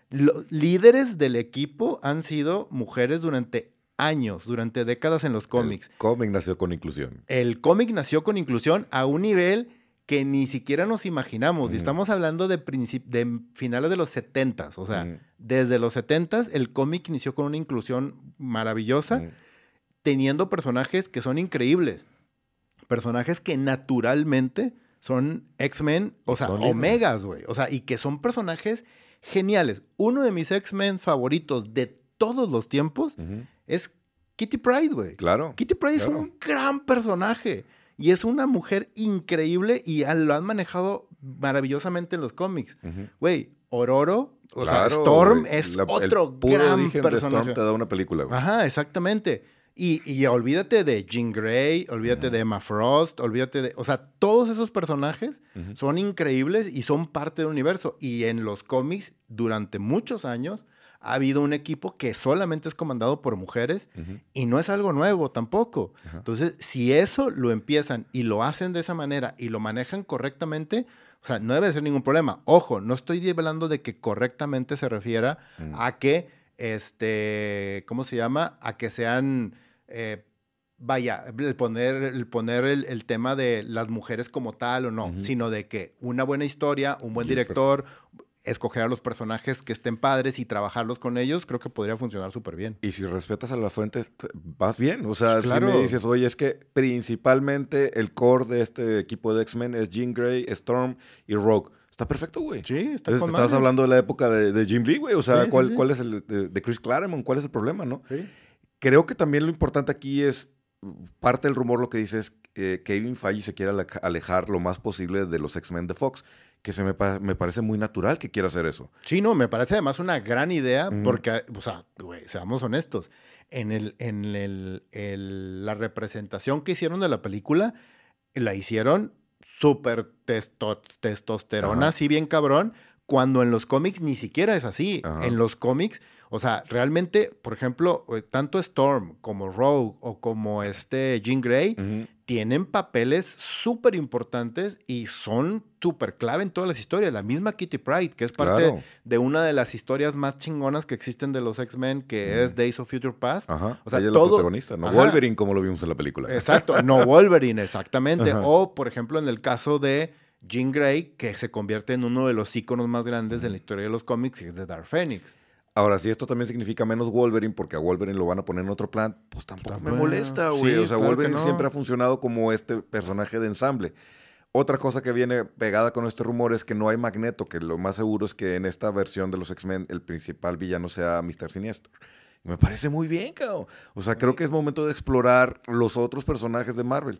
Los líderes del equipo han sido mujeres durante años, durante décadas en los cómics. El cómic nació con inclusión. El cómic nació con inclusión a un nivel que ni siquiera nos imaginamos. Y estamos hablando de, de finales de los 70 O sea, desde los 70 el cómic inició con una inclusión maravillosa, teniendo personajes que son increíbles. Personajes que naturalmente son X-Men, o sea, omegas, güey. O sea, y que son personajes geniales. Uno de mis X-Men favoritos de todos los tiempos es Kitty Pride, güey. Claro. Kitty Pride es un gran personaje. Y es una mujer increíble y lo han manejado maravillosamente en los cómics. Güey, Ororo, o sea, Storm es otro gran personaje. De te da una película. Güey. Ajá, exactamente. Y, y, olvídate de Jean Grey, olvídate de Emma Frost, olvídate de... O sea, todos esos personajes son increíbles y son parte del universo. Y en los cómics, durante muchos años, ha habido un equipo que solamente es comandado por mujeres y no es algo nuevo tampoco. Entonces, si eso lo empiezan y lo hacen de esa manera y lo manejan correctamente, o sea, no debe ser ningún problema. Ojo, no estoy hablando de que correctamente se refiera mm. a que, este, ¿cómo se llama? A que sean... Eh, vaya, el poner, el, poner el, tema de las mujeres como tal o no, sino de que una buena historia, un buen director, escoger a los personajes que estén padres y trabajarlos con ellos, creo que podría funcionar súper bien. Y si respetas a las fuentes, vas bien. O sea, si me dices, oye, es que principalmente el core de este equipo de X-Men es Jean Grey, Storm y Rogue. Está perfecto, güey. Sí, está Entonces, Estás hablando de la época de, Jim Lee, güey. O sea, ¿cuál, ¿cuál, es el de, Chris Claremont? ¿Cuál es el problema, no? Creo que también lo importante aquí es, parte del rumor lo que dice es que Kevin Feige se quiere alejar lo más posible de los X-Men de Fox que se me, me, parece muy natural que quiera hacer eso. Sí, no, me parece además una gran idea porque, o sea, seamos honestos, en, el, en el, la representación que hicieron de la película, la hicieron súper testosterona, así bien cabrón, cuando en los cómics ni siquiera es así. En los cómics, o sea, realmente, por ejemplo, eh, tanto Storm como Rogue o como este Jean Grey tienen papeles súper importantes y son súper clave en todas las historias. La misma Kitty Pride, que es parte de una de las historias más chingonas que existen de los X-Men, que es Days of Future Past. Ajá. O sea, Ella es la protagonista, no Wolverine, como lo vimos en la película. Exacto, no Wolverine, exactamente. O, por ejemplo, en el caso de Jean Grey, que se convierte en uno de los íconos más grandes de la historia de los cómics, y es de Dark Phoenix. Ahora, si esto también significa menos Wolverine, porque a Wolverine lo van a poner en otro plan, pues tampoco me molesta, güey. o sea, Wolverine siempre ha funcionado como este personaje de ensamble. Otra cosa que viene pegada con este rumor es que no hay Magneto, que lo más seguro es que en esta versión de los X-Men el principal villano sea Mr. Siniestro. me parece muy bien, cabrón. O sea, creo que es momento de explorar los otros personajes de Marvel.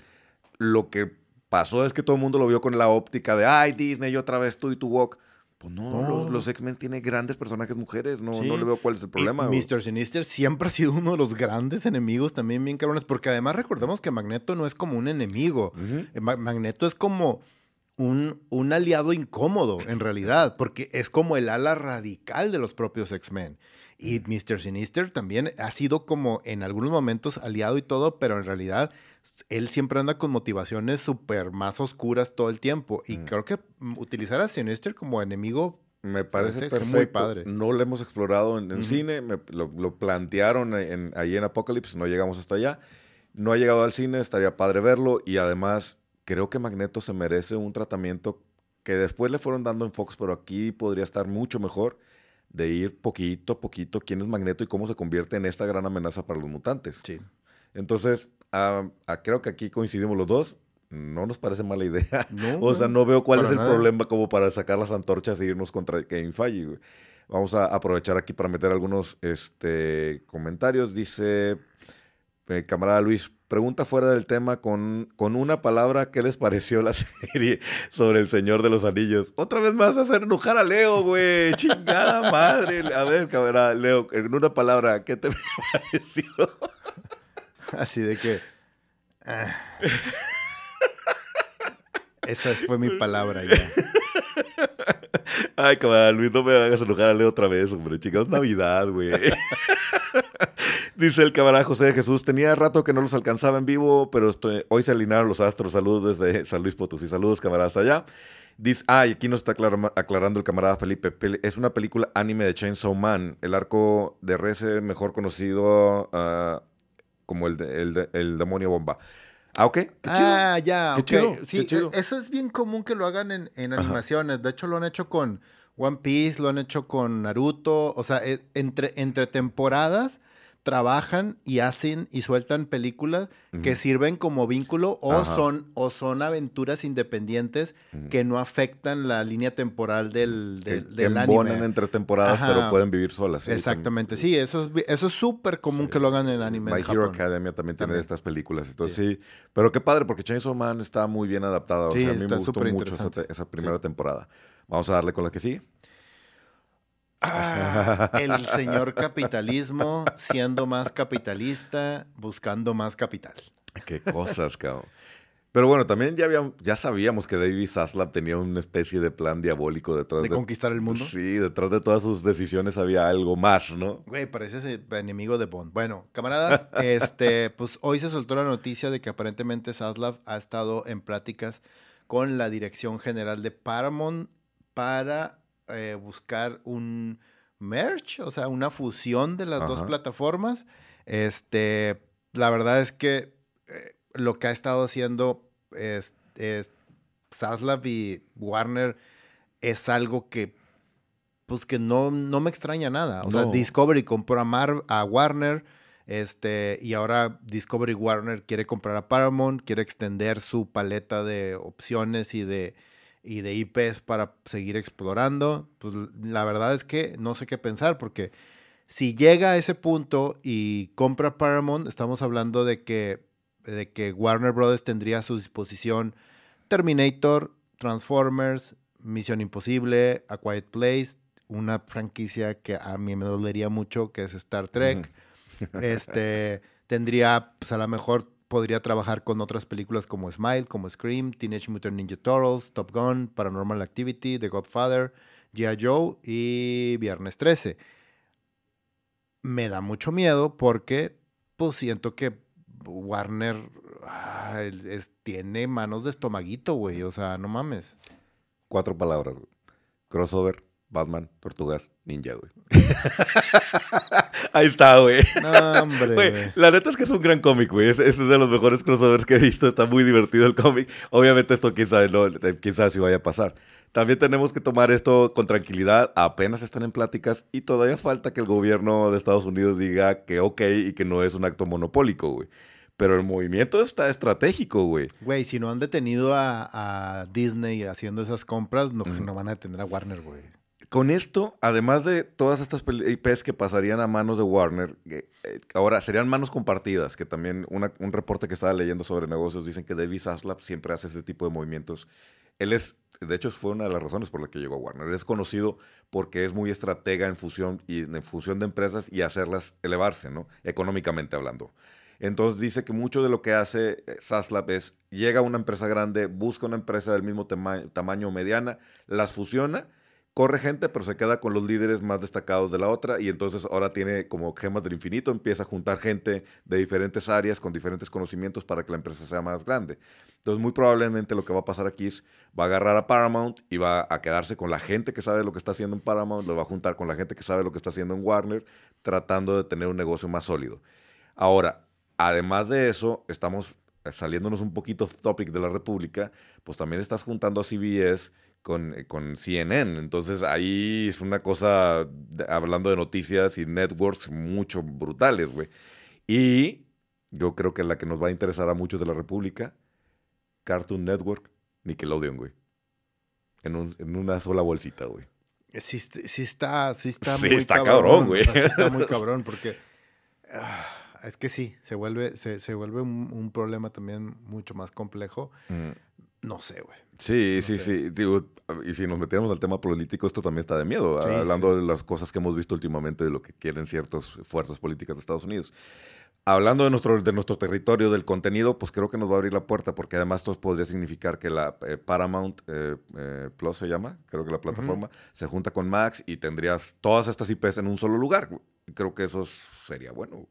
Lo que pasó es que todo el mundo lo vio con la óptica de, ay, Disney, otra vez tú y tu Walk Pues no, Los, X-Men tienen grandes personajes mujeres, no, no le veo cuál es el problema. Mr. Sinister siempre ha sido uno de los grandes enemigos también bien cabrones, porque además recordemos que Magneto no es como un enemigo, eh, Magneto es como un, un aliado incómodo en realidad, porque es como el ala radical de los propios X-Men. Y Mr. Sinister también ha sido como en algunos momentos aliado y todo, pero en realidad él siempre anda con motivaciones súper más oscuras todo el tiempo. Y mm. creo que mm, utilizar a Sinister como enemigo me parece perfecto. Muy padre. No lo hemos explorado en, cine, lo, plantearon en, ahí en Apocalypse, no llegamos hasta allá. No ha llegado al cine, estaría padre verlo y además creo que Magneto se merece un tratamiento que después le fueron dando en Fox, pero aquí podría estar mucho mejor de ir poquito a poquito quién es Magneto y cómo se convierte en esta gran amenaza para los mutantes. Sí. Entonces, creo que aquí coincidimos los dos. No nos parece mala idea. o sea, no veo cuál es el problema como para sacar las antorchas e irnos contra Kevin Feige. Vamos a aprovechar aquí para meter algunos este, comentarios. Dice eh, camarada Luis, pregunta fuera del tema con, con una palabra, ¿qué les pareció la serie sobre el Señor de los Anillos? Otra vez más hacer enojar a Leo, güey. Chingada madre. A ver, camarada Leo, en una palabra, ¿qué te pareció? Así de que... Ah. Esa fue mi palabra ya. Ay, camarada Luis, no me hagas enojar a Leo otra vez, hombre. Chicos, Navidad, güey. Dice el camarada José de Jesús, tenía rato que no los alcanzaba en vivo, pero hoy se alinearon los astros. Saludos desde San Luis Potosí. Saludos, camarada, hasta allá. Dice, ah, y aquí nos está aclarando el camarada Felipe. Es una película anime de Chainsaw Man, el arco de Reze, mejor conocido ah, como el, el, demonio bomba. Ah, ok. Ah, ya, ok. sí, e, eso es bien común que lo hagan en, en animaciones. De hecho, lo han hecho con One Piece, lo han hecho con Naruto. O sea, e, entre, entre temporadas trabajan y hacen y sueltan películas que sirven como vínculo o son, o son aventuras independientes que no afectan la línea temporal del, del, que, del anime. entre temporadas, pero pueden vivir solas. Exactamente, sí, eso es eso es súper común que lo hagan en el anime. My Hero Academia también, tiene estas películas. Entonces sí. pero qué padre, porque Chainsaw Man está muy bien adaptado. Sí, a mí me gustó mucho esa, primera temporada. Vamos a darle con la que sí. Ah, el señor capitalismo siendo más capitalista, buscando más capital. Qué cosas, cabrón. Pero bueno, también ya, ya sabíamos que David Zaslav tenía una especie de plan diabólico detrás de... ¿De conquistar el mundo? Sí, detrás de todas sus decisiones había algo más, ¿no? Güey, parece ese enemigo de Bond. Bueno, camaradas, este, pues hoy se soltó la noticia de que aparentemente Zaslav ha estado en pláticas con la Dirección General de Paramount para eh, buscar un merge, o sea, una fusión de las dos plataformas. Este, la verdad es que eh, lo que ha estado haciendo es, Saslav y Warner es algo que pues que no, no me extraña nada. O sea, Discovery compró a, a Warner, este, y ahora Discovery Warner quiere comprar a Paramount, quiere extender su paleta de opciones y de, y de IPs para seguir explorando, pues la verdad es que no sé qué pensar, porque si llega a ese punto y compra Paramount, estamos hablando de que, de que Warner Brothers tendría a su disposición Terminator, Transformers, Misión Imposible, A Quiet Place, una franquicia que a mí me dolería mucho, que es Star Trek. Este tendría, pues a lo mejor podría trabajar con otras películas como Smile, como Scream, Teenage Mutant Ninja Turtles, Top Gun, Paranormal Activity, The Godfather, G.I. Joe y Viernes 13. Me da mucho miedo porque pues siento que Warner tiene manos de estomaguito, güey. O sea, no mames. Cuatro palabras. Crossover, Batman, Tortugas, Ninja, güey. Ahí está, güey. No, hombre. Güey, la neta es que es un gran cómic, güey. Este es de los mejores crossovers que he visto. Está muy divertido el cómic. Obviamente esto quién sabe, no, quién sabe si vaya a pasar. También tenemos que tomar esto con tranquilidad. Apenas están en pláticas y todavía falta que el gobierno de Estados Unidos diga que ok y que no es un acto monopólico, güey. Pero el movimiento está estratégico, güey. Güey, si no han detenido a, Disney haciendo esas compras, no, no van a detener a Warner, güey. Con esto, además de todas estas IPs que pasarían a manos de Warner, eh, ahora serían manos compartidas, que también un reporte que estaba leyendo sobre negocios dicen que David Zaslav siempre hace ese tipo de movimientos él es, de hecho, fue una de las razones por las que llegó a Warner. Él es conocido porque es muy estratega en fusión, y, en fusión de empresas y hacerlas elevarse, ¿no? Económicamente hablando. Entonces dice que mucho de lo que hace eh, Saslab es, llega a una empresa grande, busca una empresa del mismo tamaño mediana, las fusiona corre gente, pero se queda con los líderes más destacados de la otra y entonces ahora tiene como gemas del infinito, empieza a juntar gente de diferentes áreas con diferentes conocimientos para que la empresa sea más grande. Entonces muy probablemente lo que va a pasar aquí es, va a agarrar a Paramount y va a quedarse con la gente que sabe lo que está haciendo en Paramount, lo va a juntar con la gente que sabe lo que está haciendo en Warner, tratando de tener un negocio más sólido. Ahora, además de eso, estamos saliéndonos un poquito topic de la República, pues también estás juntando a CBS con, eh, con CNN. Entonces ahí es una cosa, hablando de noticias y networks, mucho brutales, güey. Y yo creo que la que nos va a interesar a muchos de la República, Cartoon Network, Nickelodeon, güey. En, un, en una sola bolsita, güey. Sí, sí está, sí está muy está cabrón, güey. sí está muy cabrón porque... Ah, es que sí, se vuelve, se, se vuelve un, problema también mucho más complejo. Mm. No sé, güey. Sí, sí, sí. y si nos metiéramos al tema político, esto también está de miedo, hablando de las cosas que hemos visto últimamente de lo que quieren ciertas fuerzas políticas de Estados Unidos. Hablando de nuestro, de nuestro territorio, del contenido, pues creo que nos va a abrir la puerta, porque además esto podría significar que la eh, Paramount eh, eh, Plus se llama, creo que la plataforma, se junta con Max y tendrías todas estas IPs en un solo lugar. Creo que eso sería bueno.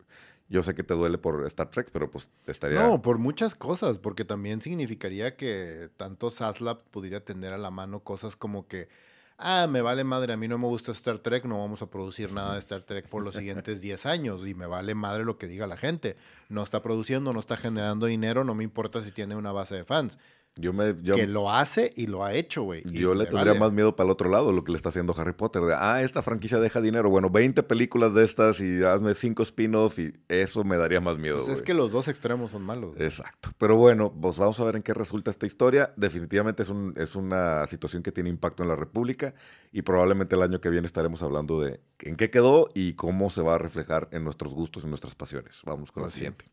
Yo sé que te duele por Star Trek, pero pues estaría... No, por muchas cosas, porque también significaría que tanto Saslab pudiera tener a la mano cosas como que, ah, me vale madre, a mí no me gusta Star Trek, no vamos a producir nada de Star Trek por los siguientes 10 años y me vale madre lo que diga la gente. No está produciendo, no está generando dinero, no me importa si tiene una base de fans. Yo me, que lo hace y lo ha hecho, güey. Yo le tendría más miedo para el otro lado, lo que le está haciendo Harry Potter. De, ah, esta franquicia deja dinero. Bueno, 20 películas de estas y hazme 5 spin-offs y eso me daría más miedo. Pues es que los dos extremos son malos. Exacto. Pero bueno, pues vamos a ver en qué resulta esta historia. Definitivamente es, un, es una situación que tiene impacto en la República y probablemente el año que viene estaremos hablando de en qué quedó y cómo se va a reflejar en nuestros gustos y nuestras pasiones. Vamos con la siguiente.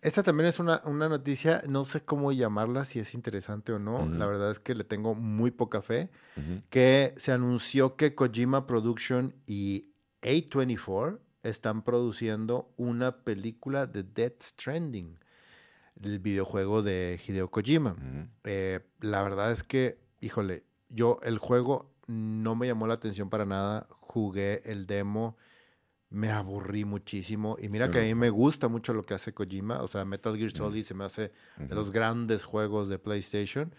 Esta también es una, noticia, no sé cómo llamarla, si es interesante o no. La verdad es que le tengo muy poca fe. Que se anunció que Kojima Production y A24 están produciendo una película de Death Stranding, del videojuego de Hideo Kojima. Eh, la verdad es que, híjole, yo el juego no me llamó la atención para nada. Jugué el demo me aburrí muchísimo. Y mira que a mí me gusta mucho lo que hace Kojima. O sea, Metal Gear Solid se me hace de los grandes juegos de PlayStation.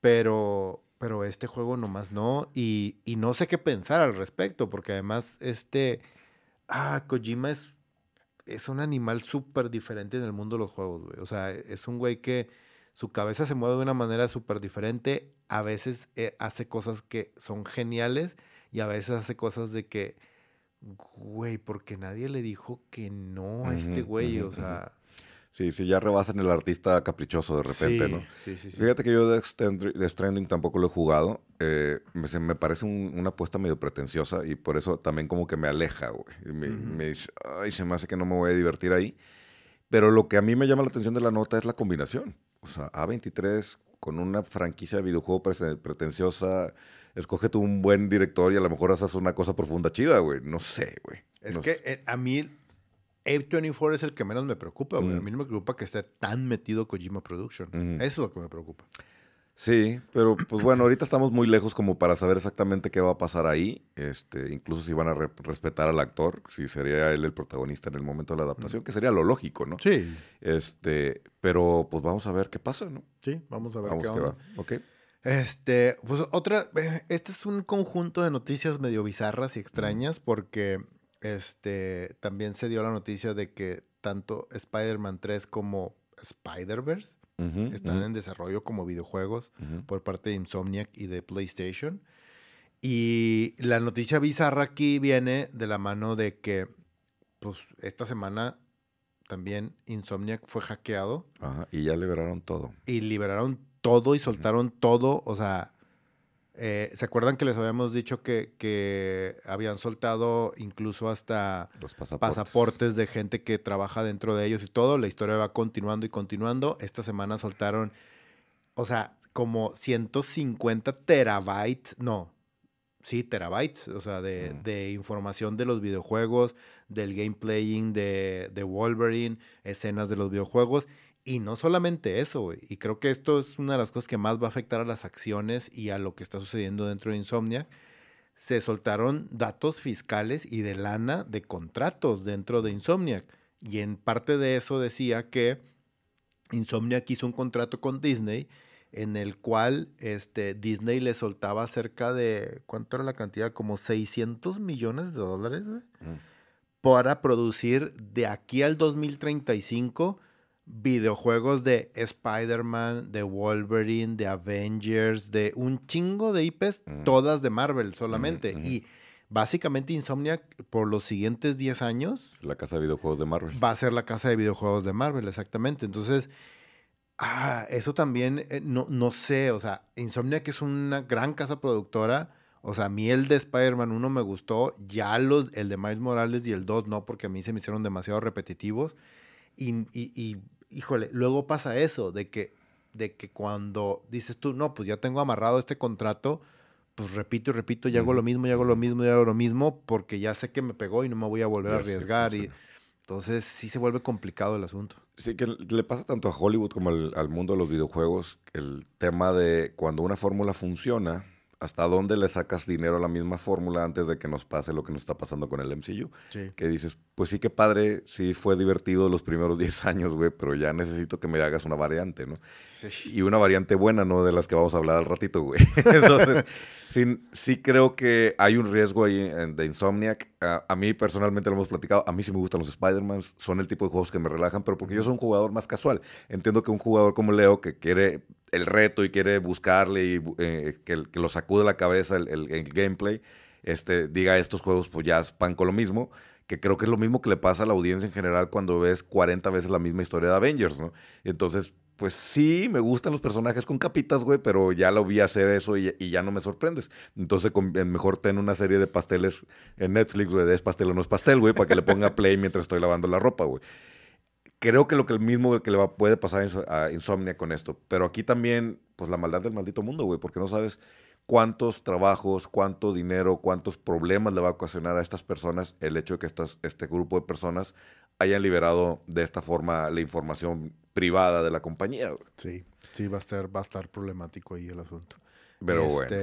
Pero, pero este juego nomás no. Y, y no sé qué pensar al respecto, porque además este... Ah, Kojima es, es un animal súper diferente en el mundo de los juegos, güey. O sea, es un güey que su cabeza se mueve de una manera súper diferente. A veces eh, hace cosas que son geniales y a veces hace cosas de que güey, porque nadie le dijo que no a este güey, o sea... Sí, sí, ya rebasan el artista caprichoso de repente, ¿no? Sí, sí, sí. Fíjate que yo de Stranding tampoco lo he jugado. Eh, me, parece una apuesta medio pretenciosa y por eso también como que me aleja, güey. Me, me, dice, ay, se me hace que no me voy a divertir ahí. Pero lo que a mí me llama la atención de la nota es la combinación. O sea, A23 con una franquicia de videojuego pretenciosa escoge tú un buen director y a lo mejor haces una cosa profunda chida, güey. No sé, güey. Es que eh, a mí A24 es el que menos me preocupa, güey. A mí no me preocupa que esté tan metido Kojima Production. Eso es lo que me preocupa. Sí, pero pues bueno, ahorita estamos muy lejos como para saber exactamente qué va a pasar ahí. Este, incluso si van a respetar al actor, si sería él el protagonista en el momento de la adaptación, que sería lo lógico, ¿no? Sí. Este, pero pues vamos a ver qué pasa, ¿no? Sí, vamos a ver qué, onda. va. Ok. Este, pues otra, eh, este es un conjunto de noticias medio bizarras y extrañas porque este, también se dio la noticia de que tanto Spider-Man 3 como Spider-Verse están en desarrollo como videojuegos por parte de Insomniac y de PlayStation. Y la noticia bizarra aquí viene de la mano de que, pues, esta semana también Insomniac fue hackeado. Ajá, y ya liberaron todo. Y liberaron todo y soltaron todo. O sea, eh, ¿se acuerdan que les habíamos dicho que, que habían soltado incluso hasta Los pasaportes. pasaportes. de gente que trabaja dentro de ellos y todo? La historia va continuando y continuando. Esta semana soltaron, o sea, como 150 terabytes, no, sí, terabytes, o sea, de, de, información de los videojuegos, del gameplaying de, de Wolverine, escenas de los videojuegos. Y no solamente eso, güey. Y creo que esto es una de las cosas que más va a afectar a las acciones y a lo que está sucediendo dentro de Insomnia. Se soltaron datos fiscales y de lana de contratos dentro de Insomniac. Y en parte de eso decía que Insomniac hizo un contrato con Disney en el cual este, Disney le soltaba cerca de, ¿cuánto era la cantidad? Como 600 millones de dólares, güey, para producir de aquí al 2035 videojuegos de Spider-Man, de Wolverine, de Avengers, de un chingo de IPs, todas de Marvel solamente. Y básicamente Insomniac por los siguientes 10 años... La casa de videojuegos de Marvel. Va a ser la casa de videojuegos de Marvel, exactamente. Entonces, ah, eso también, eh, no, no sé, o sea, Insomniac es una gran casa productora. O sea, a mí el de Spider-Man 1 me gustó, ya los, el de Miles Morales y el 2 no, porque a mí se me hicieron demasiado repetitivos. y híjole, luego pasa eso, de que, de que cuando dices tú, no, pues ya tengo amarrado este contrato, pues repito y repito, y hago lo mismo, y hago lo mismo, y hago lo mismo, porque ya sé que me pegó y no me voy a volver a arriesgar. y entonces sí se vuelve complicado el asunto. Sí, que le pasa tanto a Hollywood como al, al mundo de los videojuegos, el tema de cuando una fórmula funciona, hasta dónde le sacas dinero a la misma fórmula antes de que nos pase lo que nos está pasando con el MCU. Que dices, pues sí que padre, sí fue divertido los primeros 10 años, güey, pero ya necesito que me hagas una variante, ¿no? Y una variante buena, ¿no? De las que vamos a hablar al ratito, güey. Entonces, sí, sí creo que hay un riesgo ahí de Insomniac. A, mí personalmente lo hemos platicado. A mí sí me gustan los Spider-Man. Son el tipo de juegos que me relajan, pero porque yo soy un jugador más casual. Entiendo que un jugador como Leo, que quiere el reto y quiere buscarle y eh, que, lo sacude la cabeza el, gameplay, este, diga estos juegos pues ya pan con lo mismo, que creo que es lo mismo que le pasa a la audiencia en general cuando ves 40 veces la misma historia de Avengers, ¿no? Entonces, pues sí, me gustan los personajes con capitas, güey, pero ya lo vi hacer eso y, ya no me sorprendes. Entonces, mejor ten una serie de pasteles en Netflix, güey, de es pastel o no es pastel, güey, para que le ponga play mientras estoy lavando la ropa, güey creo que lo que el mismo que le va, puede pasar a Insomnia con esto. Pero aquí también, pues la maldad del maldito mundo, güey, porque no sabes cuántos trabajos, cuánto dinero, cuántos problemas le va a ocasionar a estas personas el hecho de que estas, este grupo de personas hayan liberado de esta forma la información privada de la compañía. Sí, sí, va a estar, va a estar problemático ahí el asunto. Pero bueno.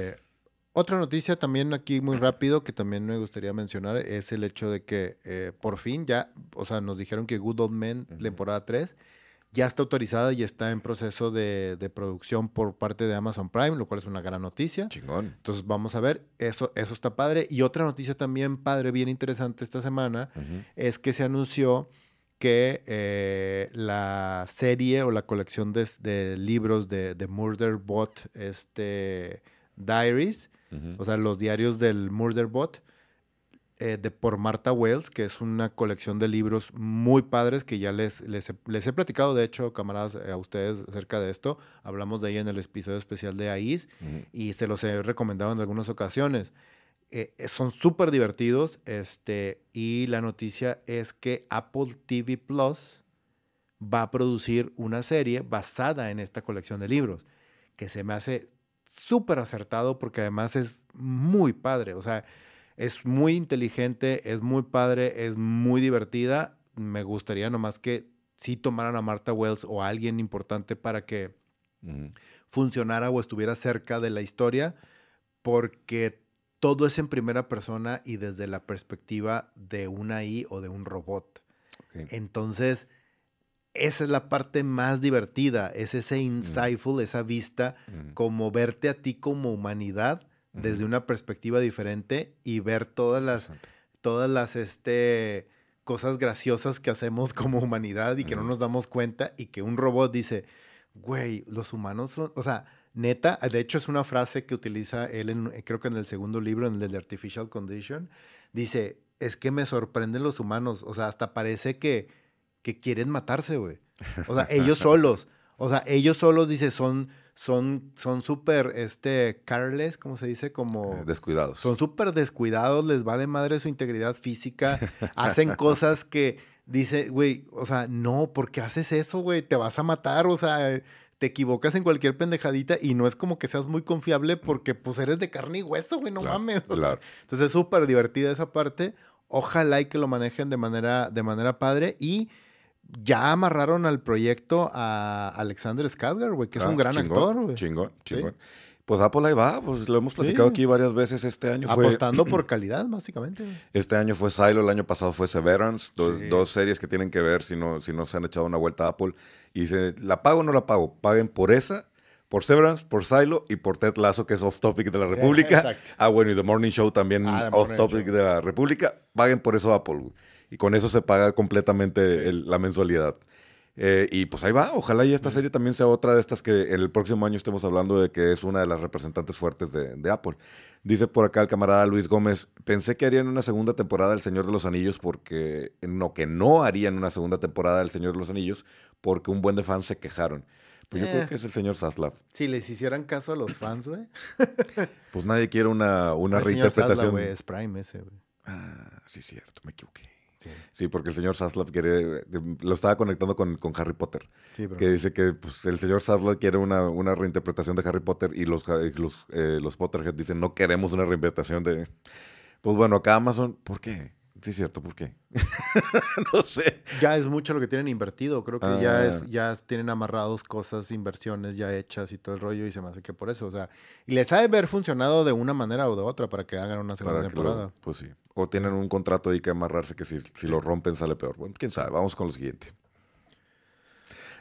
Otra noticia también aquí muy rápido que también me gustaría mencionar es el hecho de que eh, por fin ya, o sea, nos dijeron que Good Old Men, temporada 3, ya está autorizada y está en proceso de, producción por parte de Amazon Prime, lo cual es una gran noticia. Chingón. Entonces vamos a ver, eso, eso está padre. Y otra noticia también padre, bien interesante esta semana, es que se anunció que eh, la serie o la colección de, libros de, de Murder Bot, este Diaries, o sea, los diarios del Murderbot, eh, de por Martha Wells, que es una colección de libros muy padres que ya les, les, he, platicado, de hecho, camaradas, eh, a ustedes acerca de esto. Hablamos de ella en el episodio especial de AIS y se los he recomendado en algunas ocasiones. Eh, son súper divertidos este, y la noticia es que Apple TV Plus va a producir una serie basada en esta colección de libros, que se me hace súper acertado porque además es muy padre. O sea, es muy inteligente, es muy padre, es muy divertida. Me gustaría nomás que si tomaran a Martha Wells o a alguien importante para que funcionara o estuviera cerca de la historia, porque todo es en primera persona y desde la perspectiva de una I o de un robot. Entonces, esa es la parte más divertida, es ese mm. insightful, esa vista, mm. como verte a ti como humanidad desde una perspectiva diferente y ver todas las, todas las este, cosas graciosas que hacemos como humanidad y que no nos damos cuenta y que un robot dice, güey, los humanos son, o sea, neta, de hecho es una frase que utiliza él, en, creo que en el segundo libro, en el de Artificial Condition, dice, es que me sorprenden los humanos, o sea, hasta parece que que quieren matarse, güey. O sea, ellos solos. O sea, ellos solos, dice, son son son súper este careless, ¿cómo se dice? Como eh, descuidados. Son súper descuidados, les vale madre su integridad física, hacen cosas que dice, güey, o sea, no, ¿por qué haces eso, güey? Te vas a matar, o sea, te equivocas en cualquier pendejadita y no es como que seas muy confiable porque pues eres de carne y hueso, güey, no mames. entonces es súper divertida esa parte. Ojalá y que lo manejen de manera, de manera padre y ya amarraron al proyecto a Alexander Skarsgård, güey, que es un ah, gran actor, güey. Chingón, chingón. Pues Apple ahí va, pues lo hemos platicado aquí varias veces este año. Apostando por calidad, básicamente. Este año fue Silo, el año pasado fue Severance, dos, series que tienen que ver si no, si no se han echado una vuelta a Apple. Y dice, ¿la pago o no la pago? Paguen por esa, por Severance, por Silo y por Ted Lasso, que es Off Topic de la República. ah, bueno, y The Morning Show también ah, Off Topic de la República. Paguen por eso Apple, Y con eso se paga completamente la mensualidad. Eh, y pues ahí va, ojalá y esta serie también sea otra de estas que en el próximo año estemos hablando de que es una de las representantes fuertes de, Apple. Dice por acá el camarada Luis Gómez, pensé que harían una segunda temporada El Señor de los Anillos porque, no, que no harían una segunda temporada El Señor de los Anillos porque un buen de fans se quejaron. Pues yo creo eh. que es el señor Saslav. Si les hicieran caso a los fans, güey. pues nadie quiere una, una reinterpretación. güey, es Prime ese, güey. Ah, sí, cierto, me equivoqué. Sí. porque el señor Saslav quiere, lo estaba conectando con, con Harry Potter, que dice que pues, el señor Saslav quiere una, una, reinterpretación de Harry Potter y los, los, eh, los Potterhead dicen no queremos una reinterpretación de... Pues bueno, acá Amazon, ¿por qué? Sí, es cierto, ¿por qué? no sé. Ya es mucho lo que tienen invertido. Creo que ya es, ah. ya tienen amarrados cosas, inversiones ya hechas y todo el rollo, y se me hace que por eso. O sea, y les ha de haber funcionado de una manera o de otra para que hagan una segunda temporada. pues sí. O tienen un contrato ahí que amarrarse que si, si lo rompen sale peor. Bueno, quién sabe. Vamos con lo siguiente.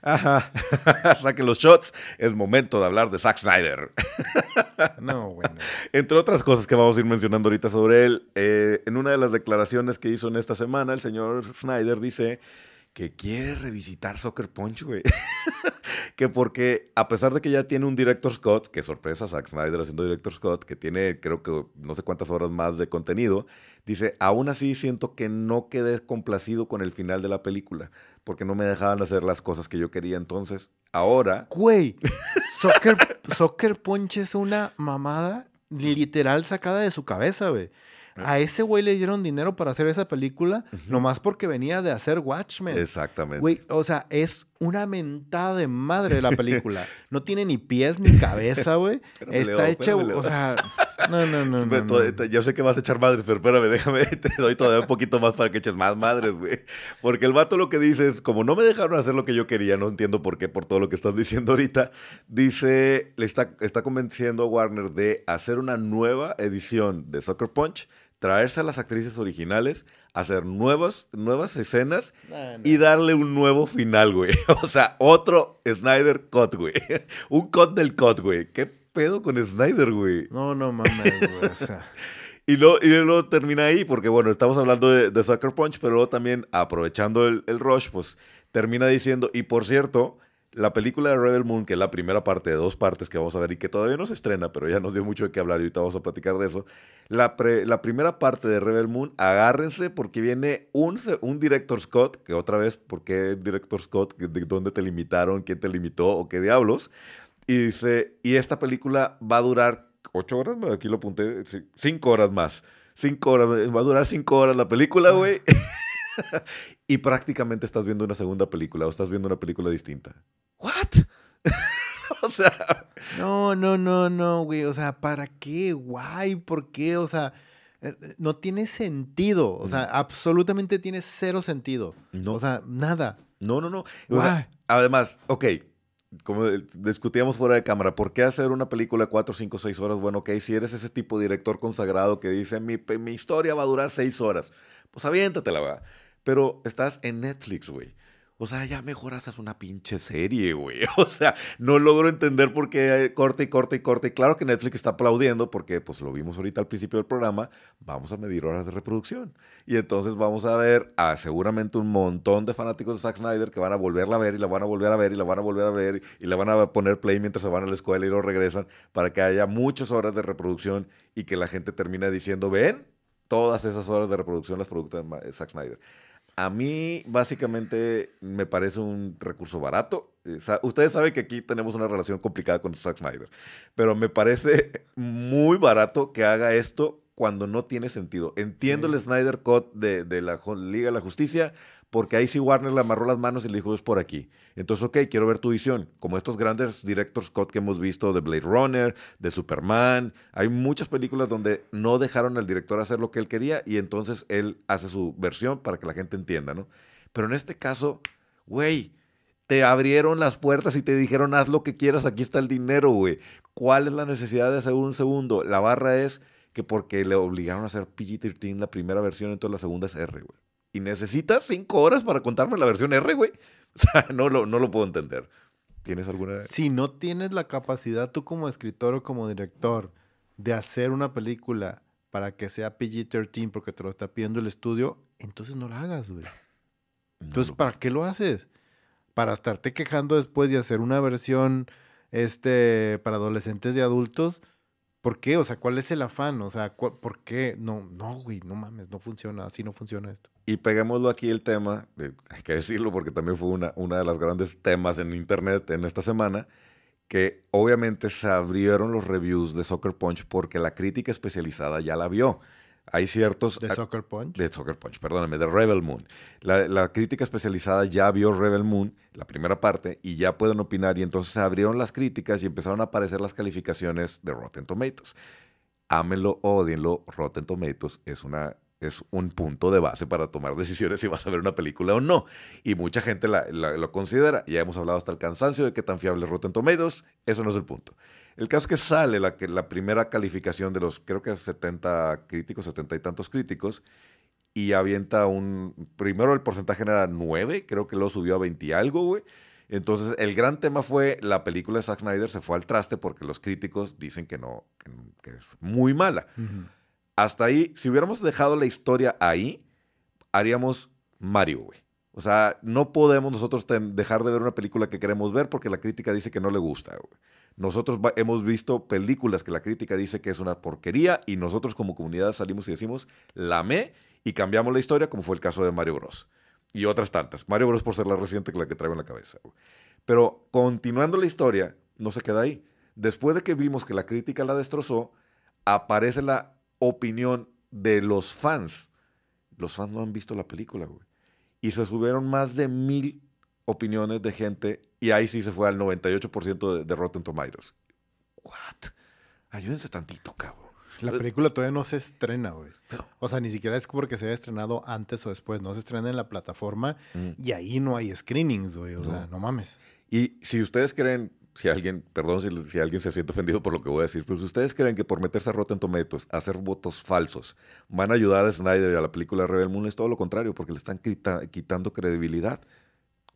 Ajá. Saquen los shots. Es momento de hablar de Zack Snyder. no, bueno. Entre otras cosas que vamos a ir mencionando ahorita sobre él, eh, en una de las declaraciones que hizo en esta semana, el señor Snyder dice que quiere revisitar Soccer Punch, güey. que porque a pesar de que ya tiene un director Scott, que sorpresa, Zack Snyder haciendo director Scott, que tiene creo que no sé cuántas horas más de contenido, dice, aún así siento que no quedé complacido con el final de la película, porque no me dejaban hacer las cosas que yo quería. Entonces, ahora... Güey, Soccer, Soccer Punch es una mamada literal sacada de su cabeza, güey. A ese güey le dieron dinero para hacer esa película, nomás porque venía de hacer Watchmen. Exactamente. Güey, o sea, es una mentada de madre la película. No tiene ni pies ni cabeza, güey. Está hecha, o sea, no, no, no, no, Yo sé que vas a echar madres, pero espérame, déjame, te doy todavía un poquito más para que eches más madres, güey. Porque el vato lo que dice es, como no me dejaron hacer lo que yo quería, no entiendo por qué, por todo lo que estás diciendo ahorita, dice, le está, está convenciendo a Warner de hacer una nueva edición de Soccer Punch traerse a las actrices originales, hacer nuevas, nuevas escenas y darle un nuevo final, güey. O sea, otro Snyder cut, güey. un cut del cut, güey. ¿Qué pedo con Snyder, güey? No, no mames, güey. O sea. Y luego, y luego termina ahí, porque bueno, estamos hablando de, Sucker Punch, pero luego también, aprovechando el, el rush, pues termina diciendo, y por cierto, la película de Rebel Moon, que es la primera parte de dos partes que vamos a ver y que todavía no se estrena, pero ya nos dio mucho de qué hablar y ahorita vamos a platicar de eso. La, la primera parte de Rebel Moon, agárrense porque viene un, un director Scott, que otra vez, ¿por qué director Scott? ¿De dónde te limitaron? ¿Quién te limitó? ¿O qué diablos? Y dice, y esta película va a durar ocho horas, aquí lo apunté, cinco horas más. Cinco horas, va a durar cinco horas la película, güey. y prácticamente estás viendo una segunda película o estás viendo una película distinta. ¿What? o sea. No, no, no, no, güey. O sea, ¿para qué? Guay, ¿por qué? O sea, eh, eh, no tiene sentido. O sea, mm. absolutamente tiene cero sentido. No. O sea, nada. No, no, no. además, ok, como discutíamos fuera de cámara, ¿por qué hacer una película de 4, 5, 6 horas? Bueno, ok, si eres ese tipo de director consagrado que dice, mi, mi historia va a durar 6 horas, pues aviéntatela, va. Pero estás en Netflix, güey. O sea, ya mejor haces una pinche serie, güey. O sea, no logro entender por qué corte y corte y corte. Y claro que Netflix está aplaudiendo porque, pues lo vimos ahorita al principio del programa, vamos a medir horas de reproducción. Y entonces vamos a ver a seguramente un montón de fanáticos de Zack Snyder que van a volverla a ver y la van a volver a ver y la van a volver a ver y la van a poner play mientras se van a la escuela y lo regresan para que haya muchas horas de reproducción y que la gente termine diciendo, ven, todas esas horas de reproducción las productas de Zack Snyder. A mí, básicamente, me parece un recurso barato. Ustedes saben que aquí tenemos una relación complicada con Zack Snyder, pero me parece muy barato que haga esto cuando no tiene sentido. Entiendo el Snyder Cut de, de, la Liga de la Justicia porque ahí sí Warner le amarró las manos y le dijo, es por aquí. Entonces, ok, quiero ver tu visión. Como estos grandes directors Scott que hemos visto de Blade Runner, de Superman. Hay muchas películas donde no dejaron al director hacer lo que él quería y entonces él hace su versión para que la gente entienda, ¿no? Pero en este caso, güey, te abrieron las puertas y te dijeron, haz lo que quieras, aquí está el dinero, güey. ¿Cuál es la necesidad de hacer un segundo? La barra es que porque le obligaron a hacer PG-13 la primera versión, entonces la segunda es R, güey. Y necesitas cinco horas para contarme la versión R, güey. O sea, no lo, no lo puedo entender. ¿Tienes alguna...? Si no tienes la capacidad tú como escritor o como director de hacer una película para que sea PG-13 porque te lo está pidiendo el estudio, entonces no la hagas, güey. Entonces, ¿para qué lo haces? Para estarte quejando después de hacer una versión este, para adolescentes y adultos. ¿Por qué? O sea, ¿cuál es el afán? O sea, ¿por qué? No, no, güey, no mames, no funciona, así no funciona esto. Y peguémoslo aquí el tema, hay que decirlo porque también fue una, una de las grandes temas en internet en esta semana, que obviamente se abrieron los reviews de Soccer Punch porque la crítica especializada ya la vio hay ciertos... ¿De Soccer Punch? De Soccer Punch, perdóname, de Rebel Moon. La, crítica especializada ya vio Rebel Moon, la primera parte, y ya pueden opinar, y entonces se abrieron las críticas y empezaron a aparecer las calificaciones de Rotten Tomatoes. Ámenlo, odienlo, Rotten Tomatoes es una es un punto de base para tomar decisiones si vas a ver una película o no. Y mucha gente lo considera. Ya hemos hablado hasta el cansancio de qué tan fiable es Rotten Tomatoes. Eso no es el punto. El caso es que sale la, la primera calificación de los, creo que 70 críticos, 70 y tantos críticos, y avienta un, primero el porcentaje era 9, creo que lo subió a 20 y algo, güey. Entonces, el gran tema fue la película de Zack Snyder se fue al traste porque los críticos dicen que no, que, es muy mala. Hasta ahí, si hubiéramos dejado la historia ahí, haríamos Mario, güey. O sea, no podemos nosotros dejar de ver una película que queremos ver porque la crítica dice que no le gusta, güey. Nosotros hemos visto películas que la crítica dice que es una porquería y nosotros como comunidad salimos y decimos, la amé y cambiamos la historia, como fue el caso de Mario Bros. Y otras tantas. Mario Bros por ser la reciente que la que traigo en la cabeza. Pero continuando la historia, no se queda ahí. Después de que vimos que la crítica la destrozó, aparece la opinión de los fans. Los fans no han visto la película, güey. Y se subieron más de mil opiniones de gente y ahí sí se fue al 98% de, de, Rotten Tomatoes. ¿What? Ayúdense tantito, cabrón. La película todavía no se estrena, güey. O sea, ni siquiera es porque se haya estrenado antes o después. No se estrena en la plataforma mm. y ahí no hay screenings, güey. O sea, no mames. Y si ustedes creen, si alguien, perdón si, si, alguien se siente ofendido por lo que voy a decir, pero si ustedes creen que por meterse a Rotten Tomatoes, hacer votos falsos, van a ayudar a Snyder y a la película Rebel Moon, es todo lo contrario, porque le están quitando credibilidad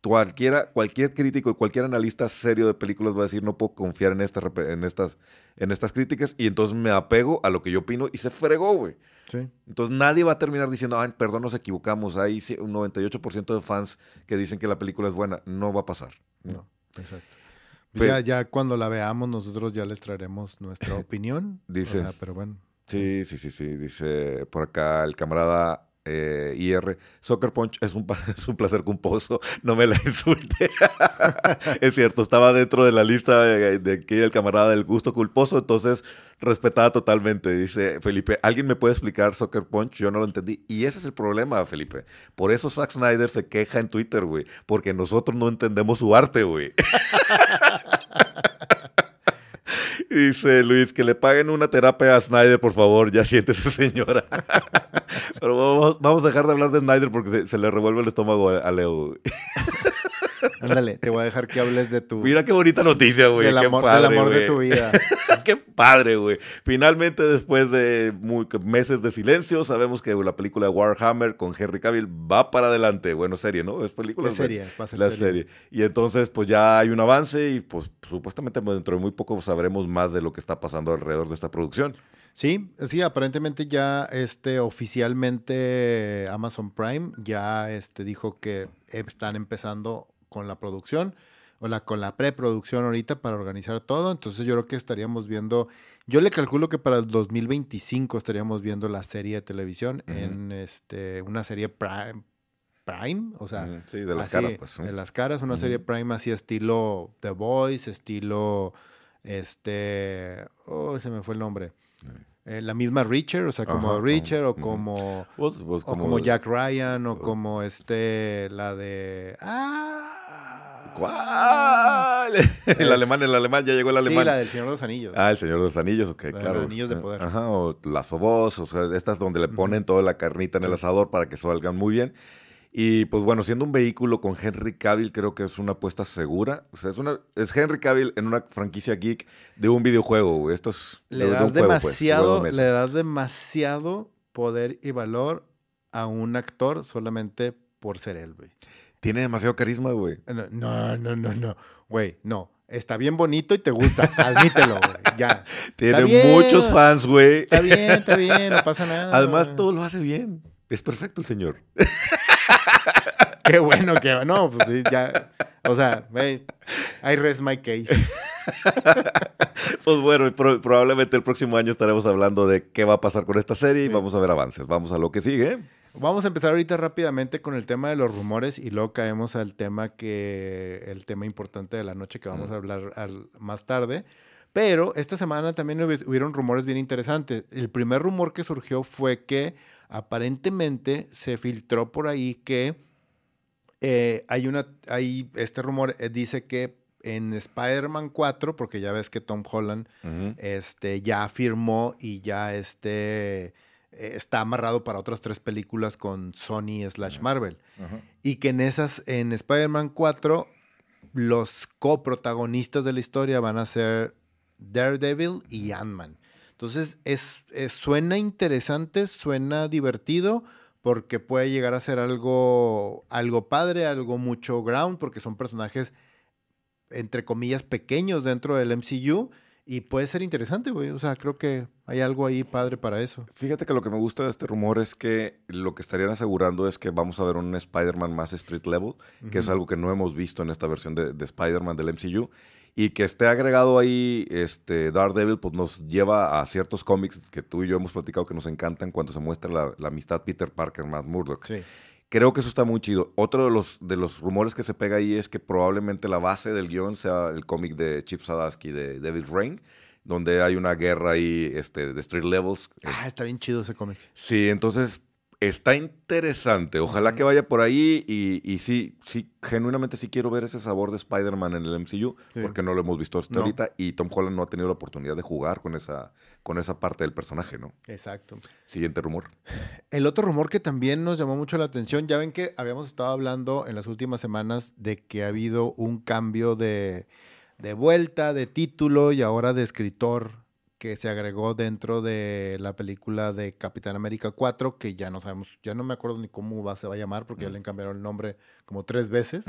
cualquiera, cualquier crítico y cualquier analista serio de películas va a decir no puedo confiar en, estas, en, estas, en estas críticas y entonces me apego a lo que yo opino y se fregó, güey. Entonces nadie va a terminar diciendo, ay, perdón, nos equivocamos. Hay un 98% de fans que dicen que la película es buena. No va a pasar. No, exacto. Pues ya, ya cuando la veamos nosotros ya les traeremos nuestra opinión. Dice. pero bueno. Sí, sí, sí, sí. Dice por acá el camarada eh, IR, Soccer Punch es un, es un placer culposo, no me la insulte. es cierto, estaba dentro de la lista de, de el camarada del gusto culposo, entonces respetada totalmente. Dice Felipe, ¿alguien me puede explicar Soccer Punch? Yo no lo entendí. Y ese es el problema, Felipe. Por eso Zack Snyder se queja en Twitter, güey, porque nosotros no entendemos su arte, güey. Dice Luis, que le paguen una terapia a Snyder, por favor. Ya siéntese, señora. Pero vamos, a dejar de hablar de Snyder porque se le revuelve el estómago a, Leo. Ándale, te voy a dejar que hables de tu. Mira qué bonita noticia, güey. Del amor, del amor de tu vida. qué padre, güey. Finalmente, después de meses de silencio, sabemos que la película de Warhammer con Henry Cavill va para adelante. Bueno, serie, ¿no? Es película. Es serie, va a ser la serie. Y entonces, pues ya hay un avance y, pues, supuestamente dentro de muy poco sabremos más de lo que está pasando alrededor de esta producción. Sí, sí, aparentemente ya este, oficialmente Amazon Prime ya este, dijo que están empezando con la producción o la, con la preproducción ahorita para organizar todo. Entonces yo creo que estaríamos viendo, yo le calculo que para el 2025 estaríamos viendo la serie de televisión en este, una serie Prime. Prime, o sea, sí, de las caras, pues. De las caras, una serie Prime así estilo The Voice, estilo, este, oh, se me fue el nombre. eh, la misma Richard, o sea, como Ajá, Richard o como, Pues- pues o como Jack Ryan o como este, la de... ¡Ah! ¿Cuál? el Es- alemán, el alemán, ya llegó el alemán. Sí, la del Señor de los Anillos. Ah, el Señor de los Anillos, ok, de los claro. Anillos de poder. Ajá, o las obos, o sea, estas donde le ponen toda la carnita en el asador para que salgan muy bien. Y pues bueno, siendo un vehículo con Henry Cavill, creo que es una apuesta segura. O sea, es, una, es Henry Cavill en una franquicia geek de un videojuego. Esto es le de- de das juego, pues, demasiado, juego de mesa. le das demasiado poder y valor a un actor solamente por ser él, güey. Tiene demasiado carisma, güey. No, no, no, no, güey, no. Está bien bonito y te gusta, admítelo, güey, ya. Tiene bien. muchos fans, güey. Está bien, está bien, no pasa nada. Además, todo lo hace bien. Es perfecto el señor. Qué bueno que, no, pues sí, ya. O sea, güey, I rest my case. Pues bueno, pro- probablemente el próximo año estaremos hablando de qué va a pasar con esta serie y vamos a ver avances. Vamos a lo que sigue. Vamos a empezar ahorita rápidamente con el tema de los rumores y luego caemos al tema que el tema importante de la noche que vamos Mm. a hablar al- más tarde. Pero esta semana también hubi- hubieron rumores bien interesantes. El primer rumor que surgió fue que aparentemente se filtró por ahí que eh, hay una, hay este rumor eh, dice que en Spider-Man 4, porque ya ves que Tom Holland este, ya firmó y ya este, eh, está amarrado para otras tres películas con Sony slash Marvel. Y que en esas, en Spider-Man 4, los coprotagonistas de la historia van a ser Daredevil y Ant-Man. Entonces, es, es- suena interesante, suena divertido, porque puede llegar a ser algo, algo padre, algo mucho ground, porque son personajes, entre comillas, pequeños dentro del MCU. Y puede ser interesante, güey. O sea, creo que hay algo ahí padre para eso. Fíjate que lo que me gusta de este rumor es que lo que estarían asegurando es que vamos a ver un Spider-Man más street level, que es algo que no hemos visto en esta versión de, de Spider-Man del MCU. Y que esté agregado ahí este Daredevil, pues nos lleva a ciertos cómics que tú y yo hemos platicado que nos encantan cuando se muestra la, la amistad Peter Parker más Murdoch. Sí. Creo que eso está muy chido. Otro de los, de los rumores que se pega ahí es que probablemente la base del guion sea el cómic de Chip Zdarsky de Devil Rain, donde hay una guerra ahí este, de street levels. Ah, está bien chido ese cómic. Sí, entonces está interesante. Ojalá que vaya por ahí y, y sí, sí, genuinamente sí quiero ver ese sabor de Spider-Man en el MCU, Sí. porque no lo hemos visto hasta No. ahorita y Tom Holland no ha tenido la oportunidad de jugar con esa, con esa parte del personaje, ¿no? Exacto. Siguiente rumor. El otro rumor que también nos llamó mucho la atención, ya ven que habíamos estado hablando en las últimas semanas de que ha habido un cambio de, de vuelta, de título y ahora de escritor que se agregó dentro de la película de Capitán América 4, que ya no sabemos, ya no me acuerdo ni cómo va, se va a llamar, porque ya le cambiaron el nombre como tres veces.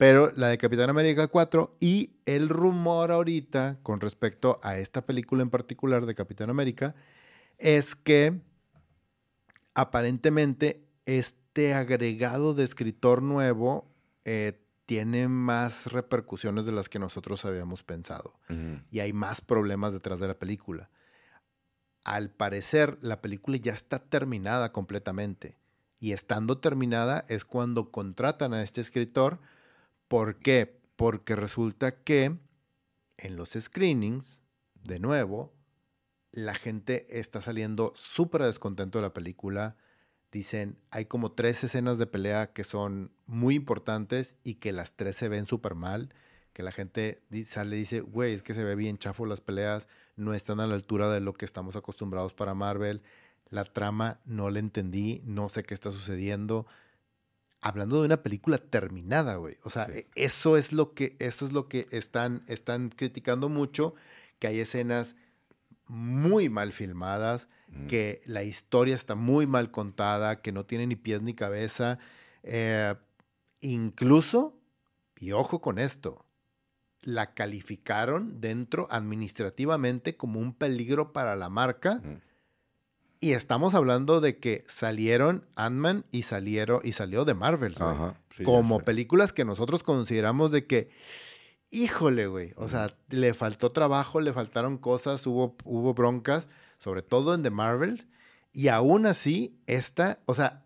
Pero la de Capitán América 4 y el rumor ahorita con respecto a esta película en particular de Capitán América es que aparentemente este agregado de escritor nuevo eh, tiene más repercusiones de las que nosotros habíamos pensado y hay más problemas detrás de la película. Al parecer, la película ya está terminada completamente. Y estando terminada es cuando contratan a este escritor. ¿Por qué? Porque resulta que en los screenings, de nuevo, la gente está saliendo súper descontento de la película. Dicen, hay como tres escenas de pelea que son muy importantes y que las tres se ven súper mal. Que la gente sale y dice, güey, es que se ve bien chafo las peleas, no están a la altura de lo que estamos acostumbrados para Marvel. La trama no la entendí, no sé qué está sucediendo. Hablando de una película terminada, güey. O sea, Sí. e- eso es lo que, eso es lo que están, están criticando mucho, que hay escenas muy mal filmadas, que la historia está muy mal contada, que no tiene ni pies ni cabeza. Eh, incluso, y ojo con esto, la calificaron dentro administrativamente como un peligro para la marca. Y estamos hablando de que salieron Ant-Man y salieron y salió de Marvel, güey. Ajá, sí, ya como películas que nosotros consideramos de que, híjole, güey, o sea, le faltó trabajo, le faltaron cosas, hubo, hubo broncas, sobre todo en The Marvel, y aún así, esta, o sea,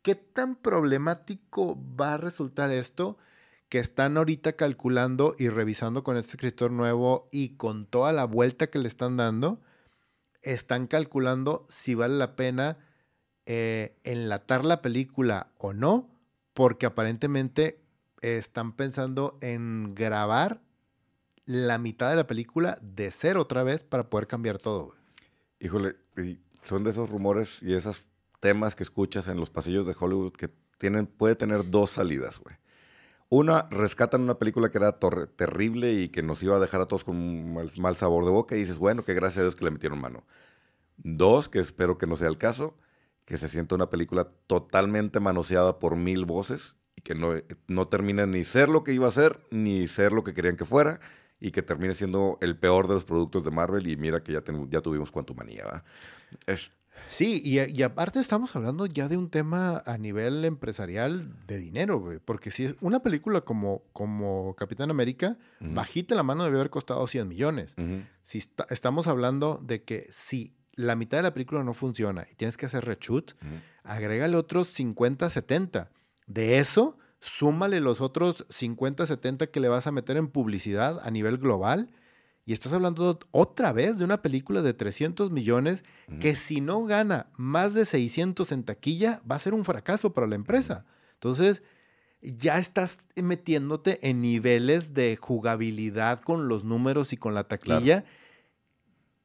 ¿qué tan problemático va a resultar esto? Que están ahorita calculando y revisando con este escritor nuevo y con toda la vuelta que le están dando, están calculando si vale la pena eh, enlatar la película o no, porque aparentemente están pensando en grabar la mitad de la película de cero otra vez para poder cambiar todo. Híjole, son de esos rumores y esos temas que escuchas en los pasillos de Hollywood que tienen, puede tener dos salidas, güey. Una, rescatan una película que era terrible y que nos iba a dejar a todos con un mal, sabor de boca y dices, bueno, que gracias a Dios que le metieron mano. Dos, que espero que no sea el caso, que se sienta una película totalmente manoseada por mil voces y que no, no termine ni ser lo que iba a ser, ni ser lo que querían que fuera, y que termine siendo el peor de los productos de Marvel y mira que ya, ya tuvimos Quantumania, ¿va? Es, Sí, y, aparte estamos hablando ya de un tema a nivel empresarial de dinero, güey. Porque si es una película como, como Capitán América, bajita la mano debe haber costado 100 millones. Si estamos hablando de que si la mitad de la película no funciona y tienes que hacer reshoot, agrégale otros 50, 70. De eso, súmale los otros 50, 70 que le vas a meter en publicidad a nivel global y estás hablando otra vez de una película de 300 millones que si no gana más de 600 en taquilla, va a ser un fracaso para la empresa. Entonces, ya estás metiéndote en niveles de jugabilidad con los números y con la taquilla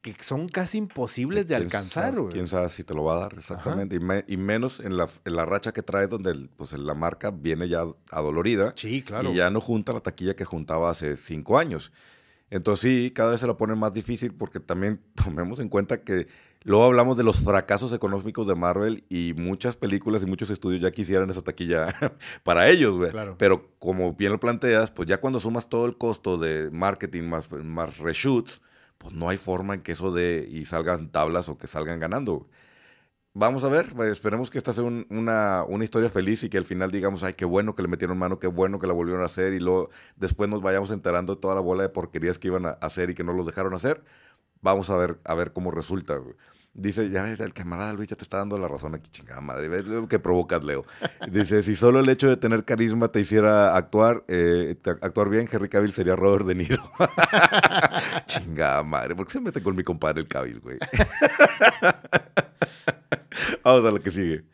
que son casi imposibles de alcanzar. ¿Quién sabe si te lo va a dar? Exactamente. Y, menos en la, racha que trae donde pues, la marca viene ya adolorida. Sí, claro. Y ya no junta la taquilla que juntaba hace cinco años. Entonces sí, cada vez se la pone más difícil porque también tomemos en cuenta que luego hablamos de los fracasos económicos de Marvel y muchas películas y muchos estudios ya quisieran esa taquilla para ellos, güey. Pero como bien lo planteas, pues ya cuando sumas todo el costo de marketing más, más reshoots, pues no hay forma en que eso de y salgan tablas o que salgan ganando vamos a ver, pues, esperemos que esta sea una, historia feliz y que al final digamos, ay, qué bueno que le metieron mano, qué bueno que la volvieron a hacer y luego después nos vayamos enterando de toda la bola de porquerías que iban a hacer y que no los dejaron hacer. Vamos a ver, a ver cómo resulta. Dice, ya ves, el camarada Luis ya te está dando la razón aquí, chingada madre. ¿Ves lo que provocas, Leo? Dice, si solo el hecho de tener carisma te hiciera actuar, eh, actuar bien, Henry Cavill sería Robert De Niro. chingada madre, ¿por qué se mete con mi compadre el Cavill, güey? Vamos a lo que sigue.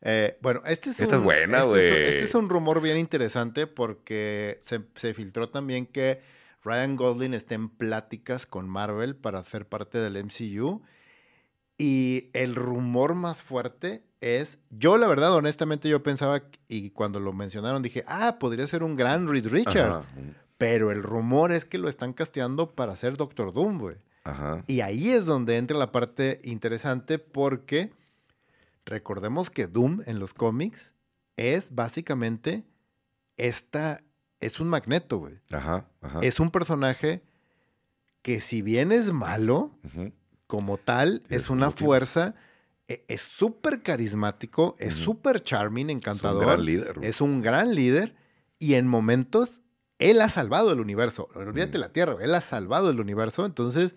Eh, bueno, este es, Esta un, es buena, güey. Este, es un rumor bien interesante porque se, se, filtró también que Ryan Gosling está en pláticas con Marvel para ser parte del MCU. Y el rumor más fuerte es, yo la verdad, honestamente, yo pensaba, y cuando lo mencionaron dije, ah, podría ser un gran Reed Richard. Pero el rumor es que lo están casteando para ser Doctor Doom, güey. Y ahí es donde entra la parte interesante porque recordemos que Doom en los cómics es básicamente esta, es un magneto, güey. Ajá, Es un personaje que si bien es malo, como tal, es, una fuerza, e, es súper carismático, es súper charming, encantador. Es un gran líder. Es un gran líder y en momentos él ha salvado el universo. Olvídate la Tierra, él ha salvado el universo. Entonces,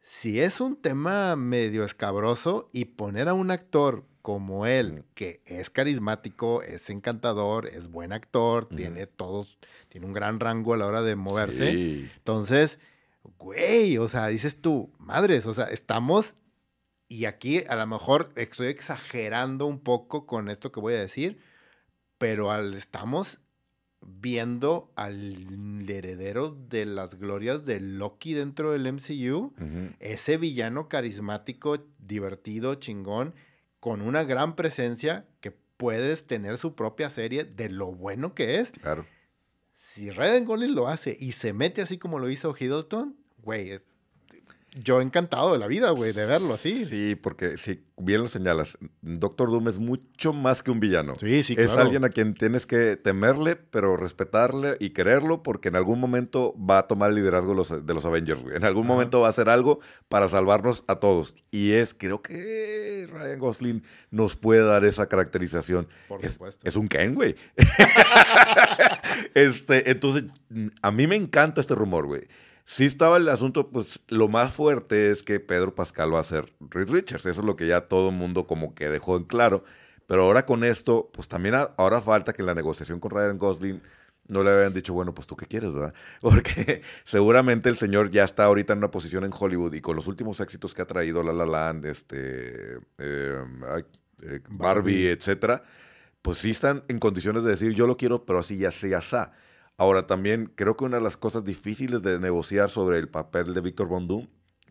si es un tema medio escabroso y poner a un actor como él, que es carismático, es encantador, es buen actor, tiene todos, tiene un gran rango a la hora de moverse. Entonces, güey, o sea, dices tú, madres, o sea, estamos, y aquí a lo mejor estoy exagerando un poco con esto que voy a decir, pero al, estamos viendo al heredero de las glorias de Loki dentro del MCU, ese villano carismático, divertido, chingón, con una gran presencia que puedes tener su propia serie de lo bueno que es. Claro. Si Ryan Gosling lo hace y se mete así como lo hizo Hiddleton, güey, yo encantado de la vida, güey, de verlo así. Sí, porque si bien lo señalas, Doctor Doom es mucho más que un villano. Sí, sí, Es alguien a quien tienes que temerle, pero respetarle y quererlo, porque en algún momento va a tomar el liderazgo de los, Avengers, güey. En algún momento va a hacer algo para salvarnos a todos. Y es, creo que Ryan Gosling nos puede dar esa caracterización. Por es, supuesto. Es un Ken, güey. este, entonces, a mí me encanta este rumor, güey. Sí estaba el asunto, pues lo más fuerte es que Pedro Pascal va a ser Reed Richards. Eso es lo que ya todo el mundo como que dejó en claro. Pero ahora con esto, pues también ahora falta que la negociación con Ryan Gosling no le habían dicho, bueno, pues tú qué quieres, ¿verdad? Porque seguramente el señor ya está ahorita en una posición en Hollywood y con los últimos éxitos que ha traído La La Land, este, eh, eh, Barbie, etcétera, pues sí están en condiciones de decir, yo lo quiero, pero así ya sea, ya Ahora también creo que una de las cosas difíciles de negociar sobre el papel de Víctor Bondum,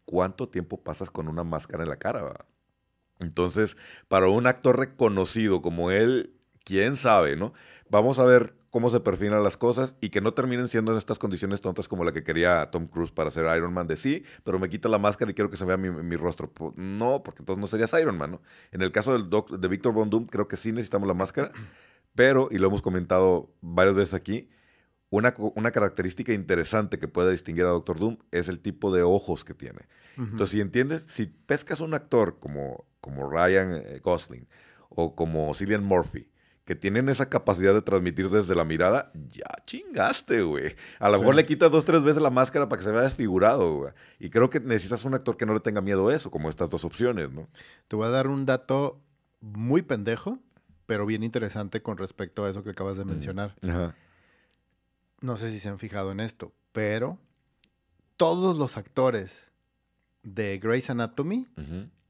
¿cuánto tiempo pasas con una máscara en la cara? Entonces, para un actor reconocido como él, quién sabe, ¿no? Vamos a ver cómo se perfilan las cosas y que no terminen siendo en estas condiciones tontas como la que quería Tom Cruise para ser Iron Man de sí, pero me quita la máscara y quiero que se vea mi, rostro. No, porque entonces no serías Iron Man, ¿no? En el caso del de Victor Von creo que sí necesitamos la máscara, pero, y lo hemos comentado varias veces aquí, una, una, característica interesante que puede distinguir a Doctor Doom es el tipo de ojos que tiene. Entonces, si entiendes, si pescas un actor como, como Ryan eh, Gosling o como Cillian Murphy, que tienen esa capacidad de transmitir desde la mirada, ya chingaste, güey. A lo mejor le quitas dos, tres veces la máscara para que se vea desfigurado, güey. Y creo que necesitas un actor que no le tenga miedo a eso, como estas dos opciones, ¿no? Te voy a dar un dato muy pendejo, pero bien interesante con respecto a eso que acabas de mencionar. No sé si se han fijado en esto, pero todos los actores de Grey's Anatomy,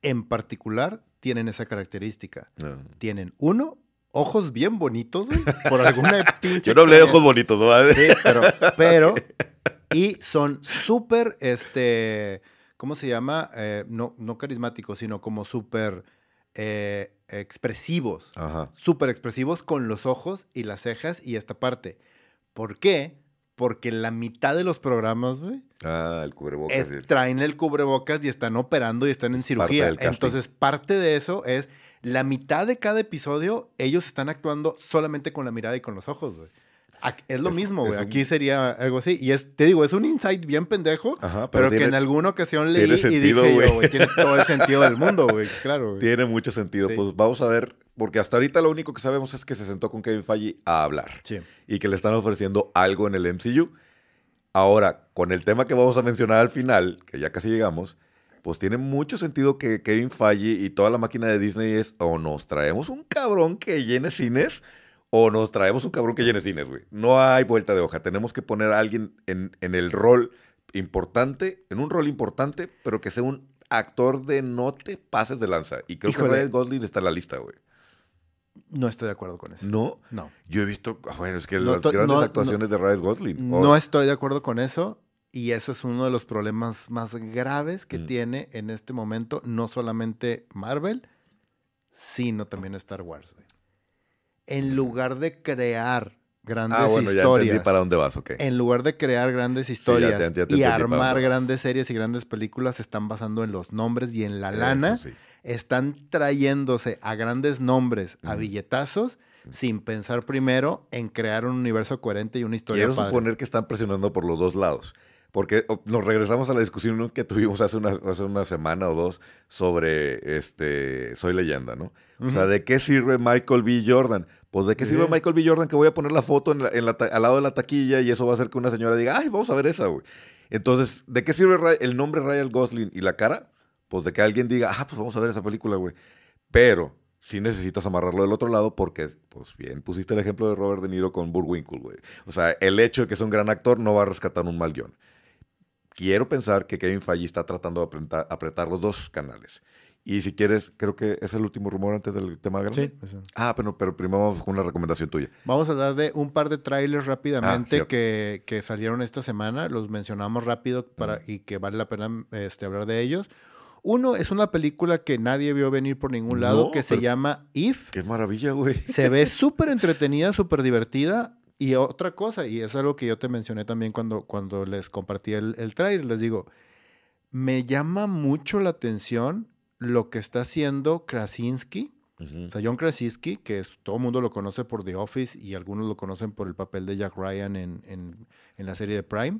en particular, tienen esa característica. Ah. Tienen uno ojos bien bonitos, güey, por alguna pinche. Yo no hablé de ojos bonitos, ¿no? Sí, pero, pero, y son súper, este, ¿cómo se llama? Eh, no, no carismáticos, sino como súper eh, expresivos. Súper expresivos con los ojos y las cejas y esta parte. ¿Por qué? Porque la mitad de los programas, güey. Ah, el cubrebocas. Eh, traen el cubrebocas y están operando y están en cirugía. Entonces, parte de eso es la mitad de cada episodio, ellos están actuando solamente con la mirada y con los ojos, güey. Es lo mismo, güey. Aquí sería algo así. Y es, te digo, es un insight bien pendejo, pero, que en alguna ocasión leí y dije güey, tiene todo el sentido del mundo, güey. Claro, güey. Tiene mucho sentido. Pues vamos a ver, porque hasta ahorita lo único que sabemos es que se sentó con Kevin Feige a hablar. Sí. Y que le están ofreciendo algo en el MCU. Ahora, con el tema que vamos a mencionar al final, que ya casi llegamos, pues tiene mucho sentido que Kevin Feige y toda la máquina de Disney es o nos traemos un cabrón que llene cines o nos traemos un cabrón que llene cines, güey. No hay vuelta de hoja. Tenemos que poner a alguien en, el rol importante, en un rol importante, pero que sea un actor de no te pases de lanza. Y creo que Ryan Gosling está en la lista, güey. No estoy de acuerdo con eso. ¿No? No. Yo he visto, ah, bueno, es que las grandes actuaciones de Ryan Gosling. No estoy de acuerdo con eso. Y eso es uno de los problemas más graves que mm. tiene en este momento, no solamente Marvel, sino también Star Wars. En lugar de crear grandes ah, bueno, historias. Ya para dónde vas, ok. En lugar de crear grandes historias y armar grandes series y grandes películas, se están basando en los nombres y en la lana. Están trayéndose a grandes nombres, a billetazos, sin pensar primero en crear un universo coherente y una historia. Quiero suponer que están presionando por los dos lados. Porque nos regresamos a la discusión que tuvimos hace una, hace una semana o dos sobre este Soy Leyenda, ¿no? O sea, ¿de qué sirve Michael B. Jordan? Pues de qué sirve Michael B. Jordan que voy a poner la foto en al lado de la taquilla y eso va a hacer que una señora diga, ay, vamos a ver esa, güey. Entonces, ¿de qué sirve el nombre Ryan Gosling y la cara? Pues de que alguien diga, ah, pues vamos a ver esa película, güey. Pero sí necesitas amarrarlo del otro lado porque, pues bien, pusiste el ejemplo de Robert De Niro con Burwinkle, güey. O sea, el hecho de que es un gran actor no va a rescatar un mal guion quiero pensar que Kevin Feige está tratando de apretar, los dos canales. Y si quieres, creo que es el último rumor antes del tema grande. Sí. Ah, pero, pero primero vamos con una recomendación tuya. Vamos a hablar de un par de trailers rápidamente ah, que, que, salieron esta semana. Los mencionamos rápido para, y que vale la pena este, hablar de ellos. Uno es una película que nadie vio venir por ningún lado, que se llama If. Qué maravilla, güey. Se ve súper entretenida, súper divertida. Y otra cosa, y es algo que yo te mencioné también cuando, cuando les compartí el, el trailer, les digo, me llama mucho la atención lo que está haciendo Krasinski. O sea, John Krasinski, que todo el mundo lo conoce por The Office y algunos lo conocen por el papel de Jack Ryan en, en, la serie de Prime.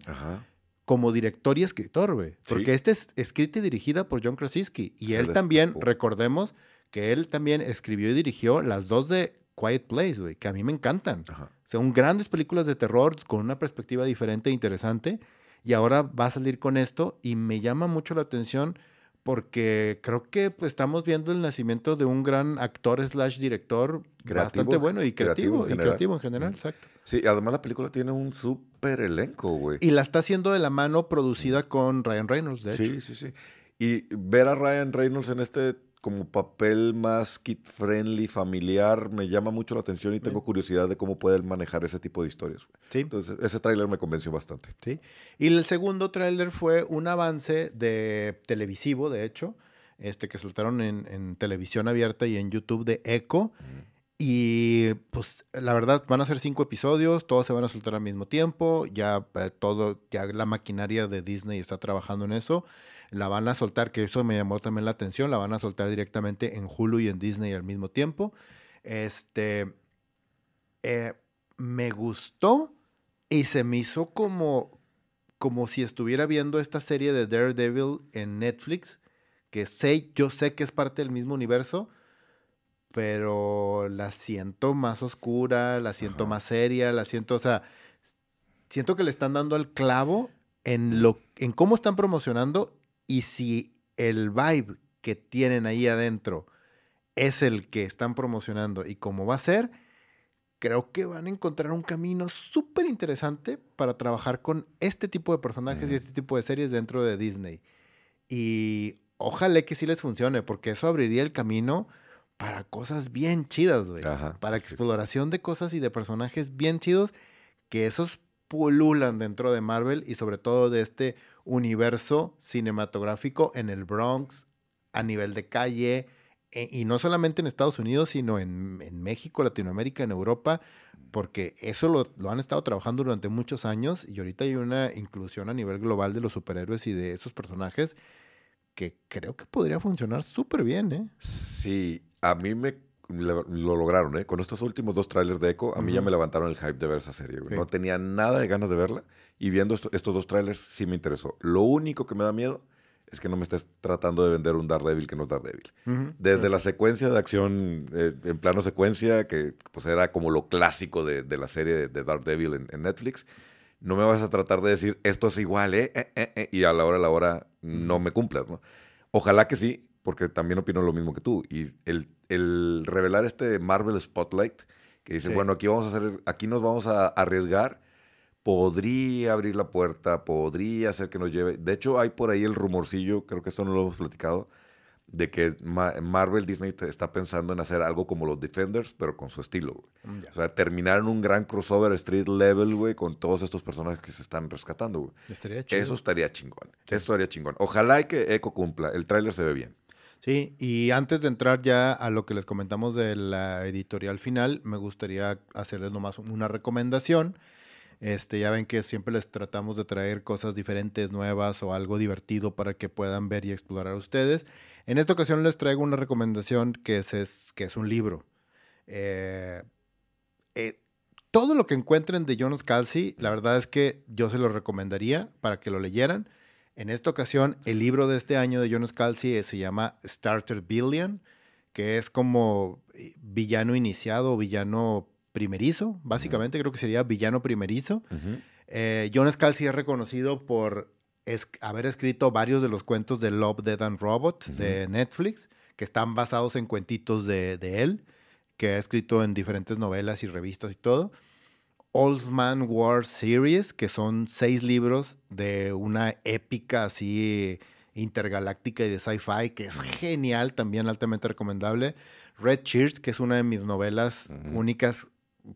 Como director y escritor, güey. Porque este es escrita y dirigida por John Krasinski. Y él también, recordemos que él también escribió y dirigió las dos de Quiet Place, güey, que a mí me encantan. Son grandes películas de terror con una perspectiva diferente e interesante. Y ahora va a salir con esto y me llama mucho la atención porque creo que pues, estamos viendo el nacimiento de un gran actor slash director bastante bueno y creativo, y creativo en general, exacto. Sí, además la película tiene un súper elenco, güey. Y la está haciendo de la mano producida con Ryan Reynolds, de hecho. Sí, sí, sí. Y ver a Ryan Reynolds en este como papel más kid-friendly, familiar, me llama mucho la atención y tengo curiosidad de cómo puede manejar ese tipo de historias. Sí. Entonces, ese tráiler me convenció bastante. Sí. Y el segundo tráiler fue un avance de televisivo, de hecho, este que soltaron en, en televisión abierta y en YouTube de Echo. Y pues la verdad van a ser cinco episodios, todos se van a soltar al mismo tiempo, ya eh, todo, ya la maquinaria de Disney está trabajando en eso. La van a soltar, que eso me llamó también la atención, la van a soltar directamente en Hulu y en Disney al mismo tiempo. Este eh, me gustó y se me hizo como, como si estuviera viendo esta serie de Daredevil en Netflix, que sé, yo sé que es parte del mismo universo, pero la siento más oscura, la siento Ajá. más seria, la siento, o sea, siento que le están dando al clavo en lo en cómo están promocionando y si el vibe que tienen ahí adentro es el que están promocionando y cómo va a ser, creo que van a encontrar un camino súper interesante para trabajar con este tipo de personajes y este tipo de series dentro de Disney. Y ojalá que sí les funcione, porque eso abriría el camino para cosas bien chidas, güey. Para sí. exploración de cosas y de personajes bien chidos que esos pululan dentro de Marvel y sobre todo de este universo cinematográfico en el Bronx, a nivel de calle, e- y no solamente en Estados Unidos, sino en, en México, Latinoamérica, en Europa, porque eso lo, lo han estado trabajando durante muchos años y ahorita hay una inclusión a nivel global de los superhéroes y de esos personajes que creo que podría funcionar súper bien, ¿eh? Sí, a mí me lo lograron, ¿eh? Con estos últimos dos trailers de Echo, a mí ya Ujú. me levantaron el hype de ver esa serie. güey. Sí. No tenía nada de ganas de verla y viendo esto- estos dos trailers sí me interesó. Lo único que me da miedo es que no me estés tratando de vender un Daredevil que no es Daredevil. Desde la secuencia de acción eh, en plano secuencia, que pues era como lo clásico de, de la serie de, de Daredevil en, en Netflix, no me vas a tratar de decir esto es igual, ¿eh? Eh, eh, eh", y a la hora de la hora no me cumplas, ¿no? Ojalá que sí, porque también opino lo mismo que tú. Y el, el revelar este Marvel Spotlight, que dice, Sí. bueno, aquí vamos a hacer, aquí nos vamos a arriesgar, podría abrir la puerta, podría hacer que nos lleve. De hecho, hay por ahí el rumorcillo, creo que esto no lo hemos platicado, de que Ma- Marvel Disney está pensando en hacer algo como los Defenders, pero con su estilo. güey. Mm. O sea, terminar en un gran crossover street level, güey, con todos estos personajes que se están rescatando, güey. Estaría. Eso estaría chingón. Eso estaría chingón. Ojalá y que Echo cumpla. El tráiler se ve bien. Sí, y antes de entrar ya a lo que les comentamos de la editorial final, me gustaría hacerles nomás una recomendación. Este, ya ven que siempre les tratamos de traer cosas diferentes, nuevas o algo divertido para que puedan ver y explorar ustedes. En esta ocasión les traigo una recomendación que es, que es un libro. Eh, eh, todo lo que encuentren de Jonas Calci, la verdad es que yo se lo recomendaría para que lo leyeran. En esta ocasión, el libro de este año de Jonas Calci eh, se llama Starter Billion, que es como eh, villano iniciado o villano primerizo, básicamente creo que sería villano primerizo. Eh, Jonas Calci es reconocido por es- haber escrito varios de los cuentos de Love, Dead and Robot de Netflix, que están basados en cuentitos de, de él, que ha escrito en diferentes novelas y revistas y todo. Old Man War Series, que son seis libros de una épica así intergaláctica y de sci-fi, que es genial, también altamente recomendable. Red Church, que es una de mis novelas únicas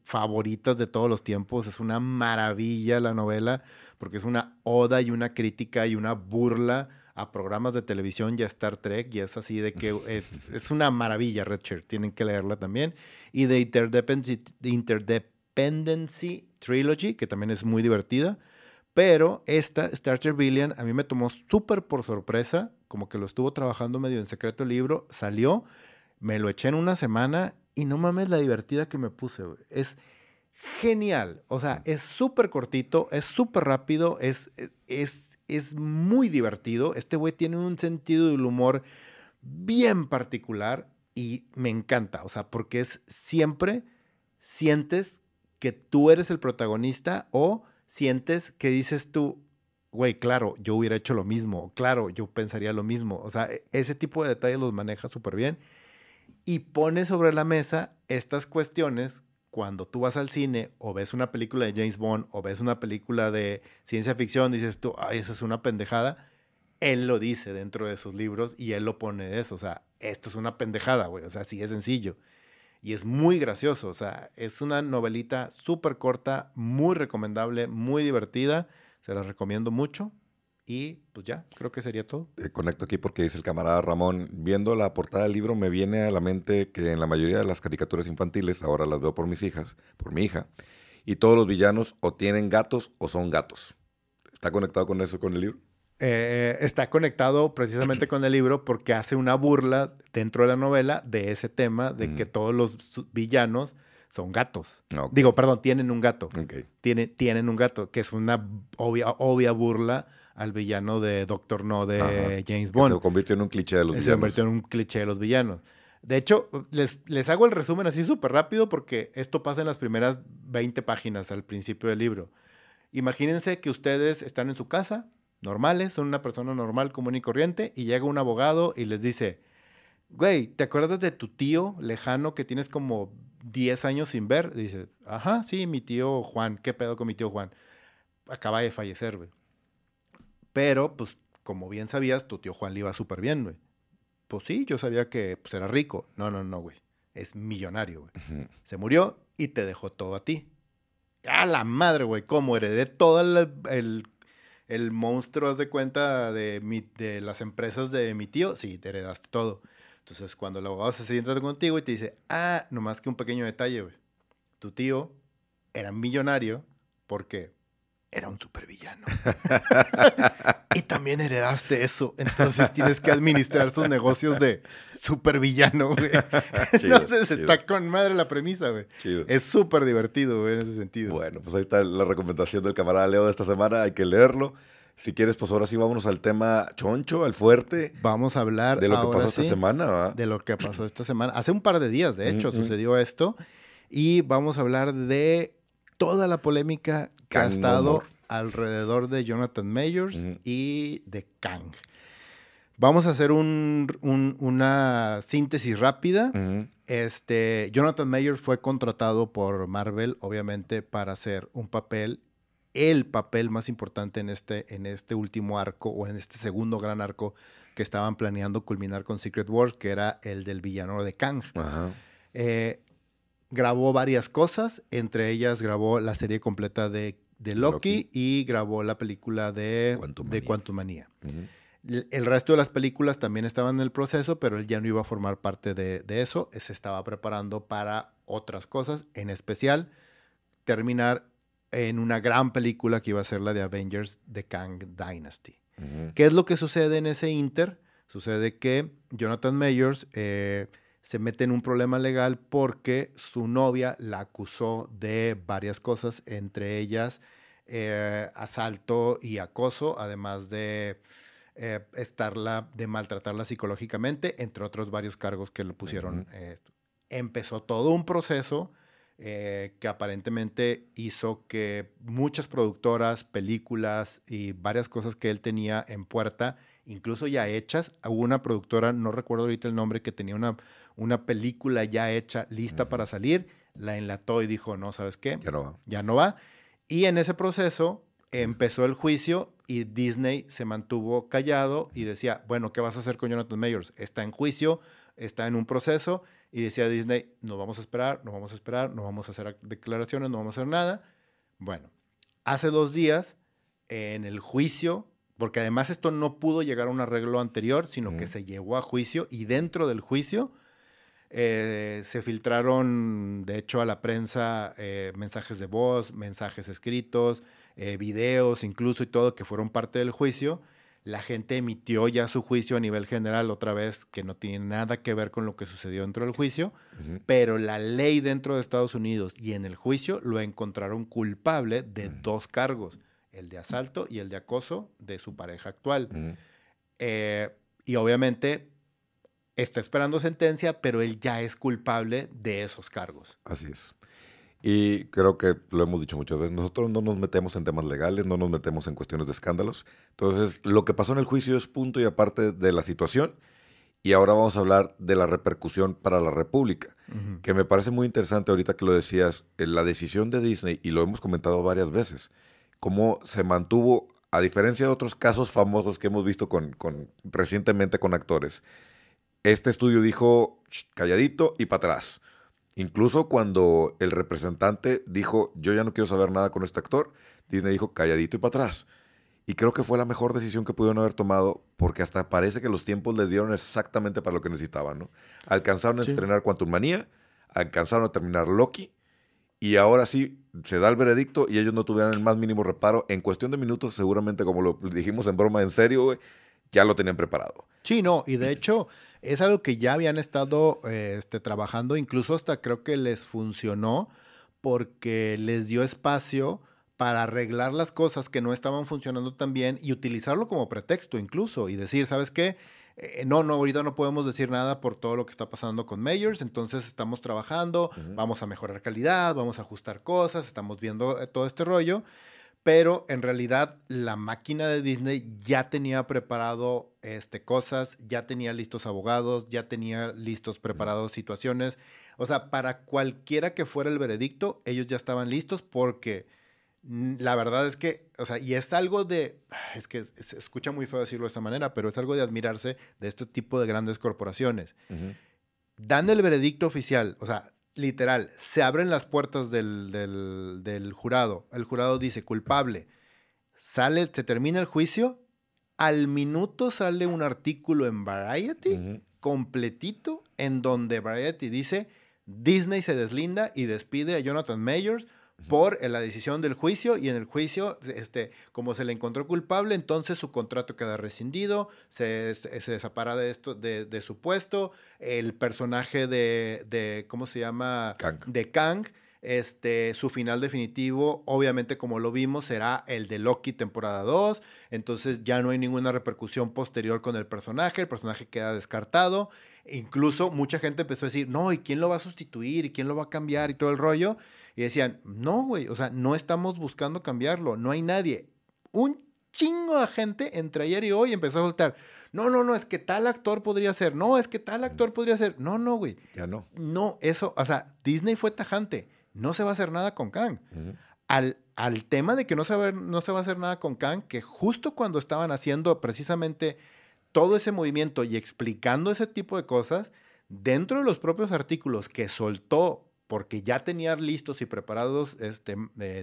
favoritas de todos los tiempos. Es una maravilla la novela, porque es una oda y una crítica y una burla a programas de televisión y a Star Trek. Y es así de que eh, es una maravilla Red Shirt. Tienen que leerla también. Y de Interdependency, de Interdependency Trilogy, que también es muy divertida. Pero esta, Starter Billion, a mí me tomó súper por sorpresa, como que lo estuvo trabajando medio en secreto el libro, salió, me lo eché en una semana y no mames la divertida que me puse. Es genial, o sea, es súper cortito, es súper rápido, es, es, es muy divertido. Este güey tiene un sentido del humor bien particular y me encanta, o sea, porque es siempre sientes que tú eres el protagonista o sientes que dices tú, güey, claro, yo hubiera hecho lo mismo, claro, yo pensaría lo mismo. O sea, e- ese tipo de detalles los maneja súper bien y pone sobre la mesa estas cuestiones cuando tú vas al cine o ves una película de James Bond o ves una película de ciencia ficción, dices tú, ay, esa es una pendejada. Él lo dice dentro de sus libros y él lo pone de eso. O sea, esto es una pendejada, güey. O sea, sí es sencillo. Y es muy gracioso. O sea, es una novelita súper corta, muy recomendable, muy divertida. Se la recomiendo mucho. Y pues ya, creo que sería todo. Eh, conecto aquí porque dice el camarada Ramón, viendo la portada del libro me viene a la mente que en la mayoría de las caricaturas infantiles, ahora las veo por mis hijas, por mi hija, y todos los villanos o tienen gatos o son gatos. ¿Está conectado con eso, con el libro? Eh, está conectado precisamente con el libro porque hace una burla dentro de la novela de ese tema de que todos los villanos son gatos. Digo, perdón, tienen un gato. Tienen, tienen un gato, que es una obvia, obvia burla al villano de Doctor No de James Bond. se convirtió en un cliché de los villanos. Se convirtió en un cliché de los villanos. De hecho, les, les hago el resumen así súper rápido porque esto pasa en las primeras 20 páginas al principio del libro. Imagínense que ustedes están en su casa, normales, son una persona normal, común y corriente, y llega un abogado y les dice, güey, ¿te acuerdas de tu tío lejano que tienes como 10 años sin ver? Dice, ajá, sí, mi tío Juan, ¿qué pedo con mi tío Juan? Acaba de fallecer, güey. Pero, pues, como bien sabías, tu tío Juan le iba súper bien, güey. Pues sí, yo sabía que pues, era rico. No, no, no, güey. Es millonario, güey. Se murió y te dejó todo a ti. A la madre, güey. ¿Cómo heredé todo el, el, monstruo, haz de cuenta, de las empresas de mi tío? Sí, te heredaste todo. Entonces, cuando el abogado se sienta contigo y te dice, ah, nomás que un pequeño detalle, güey. Tu tío era millonario porque era un supervillano. y también heredaste eso. Entonces tienes que administrar sus negocios de supervillano, güey. Entonces está con madre la premisa, güey. Es súper divertido, güey, en ese sentido. Bueno, pues ahí está la recomendación del camarada Leo de esta semana. Hay que leerlo. Si quieres, pues ahora sí vámonos al tema choncho, al fuerte. Vamos a hablar de lo que pasó esta semana, ¿verdad? De lo que pasó esta semana. Hace un par de días, de hecho, sucedió esto. Y vamos a hablar de toda la polémica que ha estado alrededor de Jonathan Mayors y de Kang. Vamos a hacer una síntesis rápida. este, Jonathan Mayors fue contratado por Marvel, obviamente, para hacer un papel, el papel más importante en este, en este último arco o en este segundo gran arco que estaban planeando culminar con Secret Wars, que era el del villano de Kang. Eh, grabó varias cosas, entre ellas grabó la serie completa de, Loki, y grabó la película de Quantum Manía. El resto de las películas también estaban en el proceso, pero él ya no iba a formar parte de, eso. Se estaba preparando para otras cosas, en especial terminar en una gran película que iba a ser la de Avengers The Kang Dynasty. ¿Qué es lo que sucede en ese inter? Sucede que Jonathan Mayors eh, se mete en un problema legal porque su novia la acusó de varias cosas, entre ellas eh, asalto y acoso, además de eh, estarla, de maltratarla psicológicamente, entre otros varios cargos que le pusieron. Eh, empezó todo un proceso que aparentemente hizo que muchas productoras, películas y varias cosas que él tenía en puerta, incluso ya hechas, hubo una productora, no recuerdo ahorita el nombre, que tenía una una película ya hecha, lista para salir, la enlató y dijo, no, ¿sabes qué? Ya no va. Ya no va. Y en ese proceso empezó el juicio y Disney se mantuvo callado y decía, bueno, ¿qué vas a hacer con Jonathan Mayors? Está en juicio, está en un proceso y decía Disney, no vamos a esperar, no vamos a esperar, no vamos a hacer declaraciones, no vamos a hacer nada. Bueno, hace dos días en el juicio, porque además esto no pudo llegar a un arreglo anterior, sino que se llevó a juicio y dentro del juicio eh, se filtraron, de hecho, a la prensa eh, mensajes de voz, mensajes escritos, eh, videos incluso y todo que fueron parte del juicio. La gente emitió ya su juicio a nivel general otra vez, que no tiene nada que ver con lo que sucedió dentro del juicio, pero la ley dentro de Estados Unidos y en el juicio lo encontraron culpable de dos cargos, el de asalto y el de acoso de su pareja actual. y obviamente está esperando sentencia, pero él ya es culpable de esos cargos. Así es. Y creo que lo hemos dicho muchas veces, nosotros no nos metemos en temas legales, no nos metemos en cuestiones de escándalos. Entonces, lo que pasó en el juicio es punto y aparte de la situación. Y ahora vamos a hablar de la repercusión para la República, que me parece muy interesante ahorita que lo decías, la decisión de Disney, y lo hemos comentado varias veces, cómo se mantuvo, a diferencia de otros casos famosos que hemos visto con, recientemente con actores, este estudio dijo calladito y para atrás. Incluso cuando el representante dijo, yo ya no quiero saber nada con este actor, Disney dijo calladito y para atrás. Y creo que fue la mejor decisión que pudieron haber tomado porque hasta parece que los tiempos les dieron exactamente para lo que necesitaban. ¿no? Alcanzaron a estrenar Quantum Manía, alcanzaron a terminar Loki y ahora sí se da el veredicto y ellos no tuvieron el más mínimo reparo. En cuestión de minutos, seguramente, como lo dijimos en broma, en serio, ya lo tenían preparado. Sí, no, y de hecho es algo que ya habían estado este, trabajando, incluso hasta creo que les funcionó porque les dio espacio para arreglar las cosas que no estaban funcionando tan bien y utilizarlo como pretexto incluso y decir, ¿sabes qué? Eh, no, no, ahorita no podemos decir nada por todo lo que está pasando con Mayors, entonces estamos trabajando, vamos a mejorar calidad, vamos a ajustar cosas, estamos viendo eh, todo este rollo, pero en realidad la máquina de Disney ya tenía preparado este, cosas, ya tenía listos abogados, ya tenía listos preparados situaciones, o sea, para cualquiera que fuera el veredicto, ellos ya estaban listos porque la verdad es que, o sea, y es algo de, es que se escucha muy feo decirlo de esta manera, pero es algo de admirarse de este tipo de grandes corporaciones. Dan el veredicto oficial, o sea, literal, se abren las puertas del, del, jurado, el jurado dice culpable, sale, se termina el juicio, al minuto sale un artículo en Variety, completito, en donde Variety dice, Disney se deslinda y despide a Jonathan Mayors por la decisión del juicio y en el juicio, este, como se le encontró culpable, entonces su contrato queda rescindido, se, se desapara de, esto, de, su puesto, el personaje de, de ¿cómo se llama? Kang. De Kang, este, su final definitivo, obviamente como lo vimos, será el de Loki temporada 2, entonces ya no hay ninguna repercusión posterior con el personaje, el personaje queda descartado, incluso mucha gente empezó a decir, no, ¿y quién lo va a sustituir? ¿Y quién lo va a cambiar? Y todo el rollo. Y decían, no, güey, o sea, no estamos buscando cambiarlo, no hay nadie. Un chingo de gente entre ayer y hoy empezó a soltar. No, no, no, es que tal actor podría ser. No, es que tal actor podría ser. No, no, güey. Ya no. No, eso, o sea, Disney fue tajante. No se va a hacer nada con Kang. al, al, tema de que no se, va a, no se va a hacer nada con Kang, que justo cuando estaban haciendo precisamente todo ese movimiento y explicando ese tipo de cosas, dentro de los propios artículos que soltó porque ya tenía listos y preparados este,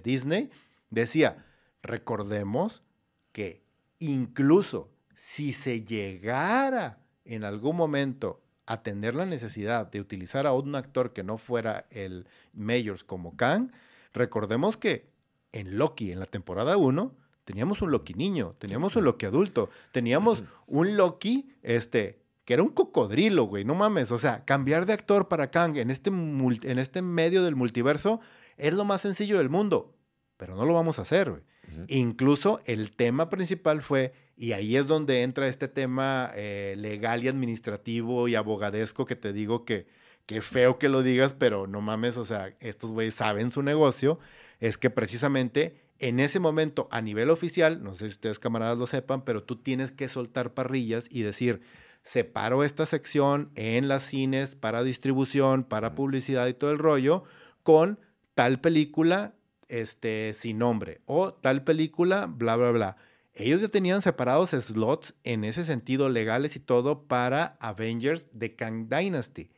Disney, decía, recordemos que incluso si se llegara en algún momento a tener la necesidad de utilizar a un actor que no fuera el Mayors como Kang, recordemos que en Loki, en la temporada 1, teníamos un Loki niño, teníamos un Loki adulto, teníamos un Loki este, que era un cocodrilo, güey, no mames, o sea, cambiar de actor para Kang en este, en este medio del multiverso es lo más sencillo del mundo, pero no lo vamos a hacer, güey. Incluso el tema principal fue, y ahí es donde entra este tema eh, legal y administrativo y abogadesco que te digo que, qué feo que lo digas, pero no mames, o sea, estos güeyes saben su negocio, es que precisamente en ese momento a nivel oficial, no sé si ustedes camaradas lo sepan, pero tú tienes que soltar parrillas y decir, separo esta sección en las cines para distribución, para publicidad y todo el rollo, con tal película este, sin nombre o tal película, bla, bla, bla. Ellos ya tenían separados slots en ese sentido legales y todo para Avengers de Kang Dynasty.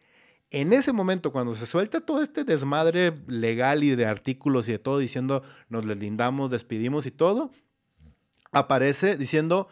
En ese momento, cuando se suelta todo este desmadre legal y de artículos y de todo diciendo nos lindamos, despedimos y todo, aparece diciendo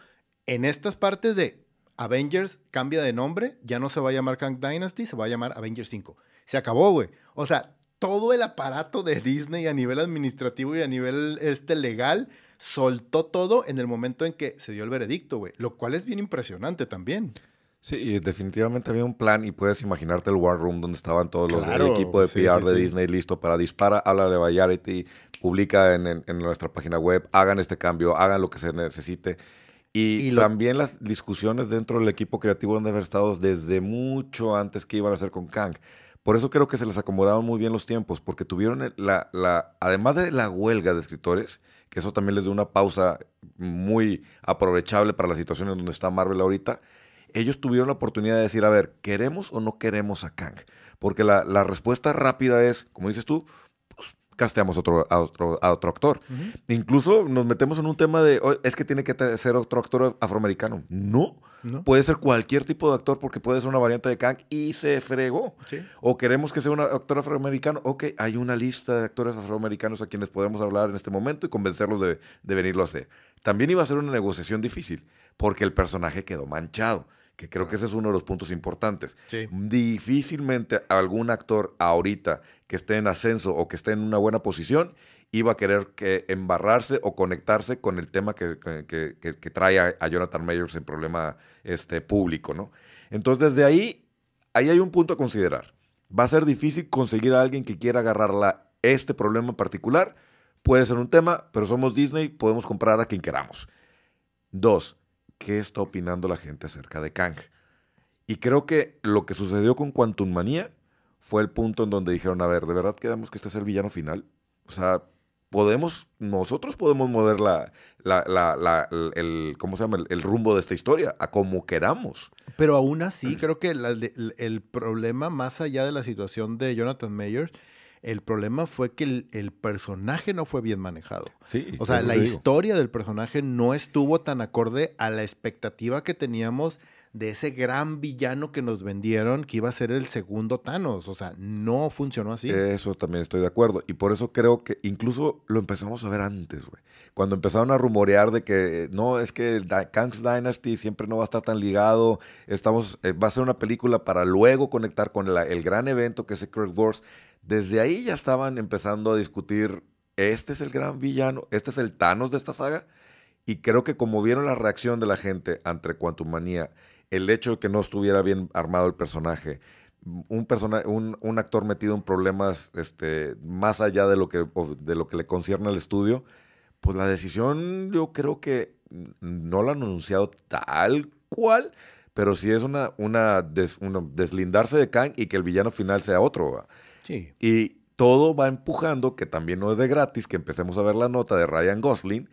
en estas partes de Avengers cambia de nombre, ya no se va a llamar Kang Dynasty, se va a llamar Avengers 5. Se acabó, güey. O sea, todo el aparato de Disney a nivel administrativo y a nivel este, legal soltó todo en el momento en que se dio el veredicto, güey. Lo cual es bien impresionante también. Sí, definitivamente había un plan y puedes imaginarte el War Room donde estaban todos los del equipo de PR de Disney listo para disparar, habla de Variety, publica en, en, nuestra página web, hagan este cambio, hagan lo que se necesite. Y, también las discusiones dentro del equipo creativo han de haber estado desde mucho antes que iban a hacer con Kang. Por eso creo que se les acomodaron muy bien los tiempos, porque tuvieron la, la, además de la huelga de escritores, que eso también les dio una pausa muy aprovechable para la situación en donde está Marvel ahorita, ellos tuvieron la oportunidad de decir, a ver, ¿queremos o no queremos a Kang? Porque la, la respuesta rápida es, como dices tú, casteamos otro, a, otro, a otro actor. Incluso nos metemos en un tema de, es que tiene que ser otro actor afroamericano. No. Puede ser cualquier tipo de actor porque puede ser una variante de Kang y se fregó. O queremos que sea un actor afroamericano. Ok, hay una lista de actores afroamericanos a quienes podemos hablar en este momento y convencerlos de, de venirlo a hacer. También iba a ser una negociación difícil porque el personaje quedó manchado que creo que ese es uno de los puntos importantes. Difícilmente algún actor ahorita que esté en ascenso o que esté en una buena posición iba a querer que embarrarse o conectarse con el tema que, trae a, Jonathan Mayers en problema este, público, ¿no? Entonces, desde ahí, ahí hay un punto a considerar. Va a ser difícil conseguir a alguien que quiera agarrar este problema en particular. Puede ser un tema, pero somos Disney, podemos comprar a quien queramos. Dos, qué está opinando la gente acerca de Kang. Y creo que lo que sucedió con Quantum Manía fue el punto en donde dijeron, a ver, ¿de verdad quedamos que este es el villano final? O sea, podemos, nosotros podemos mover la, la, el, ¿cómo se llama? El, rumbo de esta historia a como queramos. Pero aún así, creo que el problema, más allá de la situación de Jonathan Mayers, el problema fue que el, personaje no fue bien manejado. Sí, o sea, la historia del personaje no estuvo tan acorde a la expectativa que teníamos de ese gran villano que nos vendieron que iba a ser el segundo Thanos. O sea, no funcionó así. Eso también estoy de acuerdo. Y por eso creo que incluso lo empezamos a ver antes, güey. Cuando empezaron a rumorear de que no, es que Kang's Dynasty siempre no va a estar tan ligado. Estamos, eh, va a ser una película para luego conectar con el gran evento que es Secret Wars desde ahí ya estaban empezando a discutir, este es el gran villano, este es el Thanos de esta saga. Y creo que como vieron la reacción de la gente ante Quantum Manía, el hecho de que no estuviera bien armado el personaje, un, un, un, actor metido en problemas este, más allá de lo, que, de lo que le concierne al estudio, pues la decisión yo creo que no la han anunciado tal cual, pero sí es una, una, deslindarse de Kang y que el villano final sea otro. Y todo va empujando, que también no es de gratis, que empecemos a ver la nota de Ryan Gosling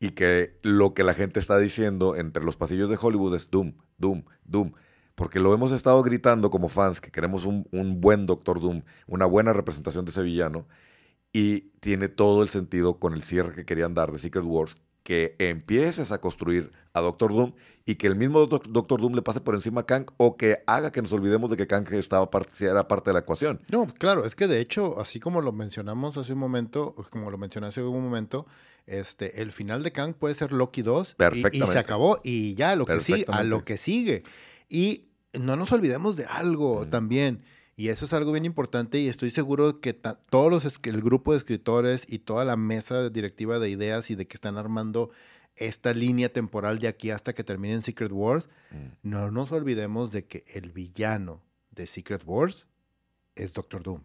y que lo que la gente está diciendo entre los pasillos de Hollywood es Doom, Doom, Doom. Porque lo hemos estado gritando como fans, que queremos un, un buen Doctor Doom, una buena representación de ese villano. Y tiene todo el sentido con el cierre que querían dar de Secret Wars, que empieces a construir a Doctor Doom y que el mismo Doctor Doom le pase por encima a Kang o que haga que nos olvidemos de que Kang estaba era parte de la ecuación. No, claro, es que de hecho, así como lo mencionamos hace un momento, como lo mencioné hace un momento, este, el final de Kang puede ser Loki 2 y, y, se acabó y ya lo que sigue, a lo que sigue. Y no nos olvidemos de algo también. Y eso es algo bien importante y estoy seguro que todos los el grupo de escritores y toda la mesa directiva de ideas y de que están armando esta línea temporal de aquí hasta que terminen Secret Wars, mm. no nos olvidemos de que el villano de Secret Wars es Doctor Doom.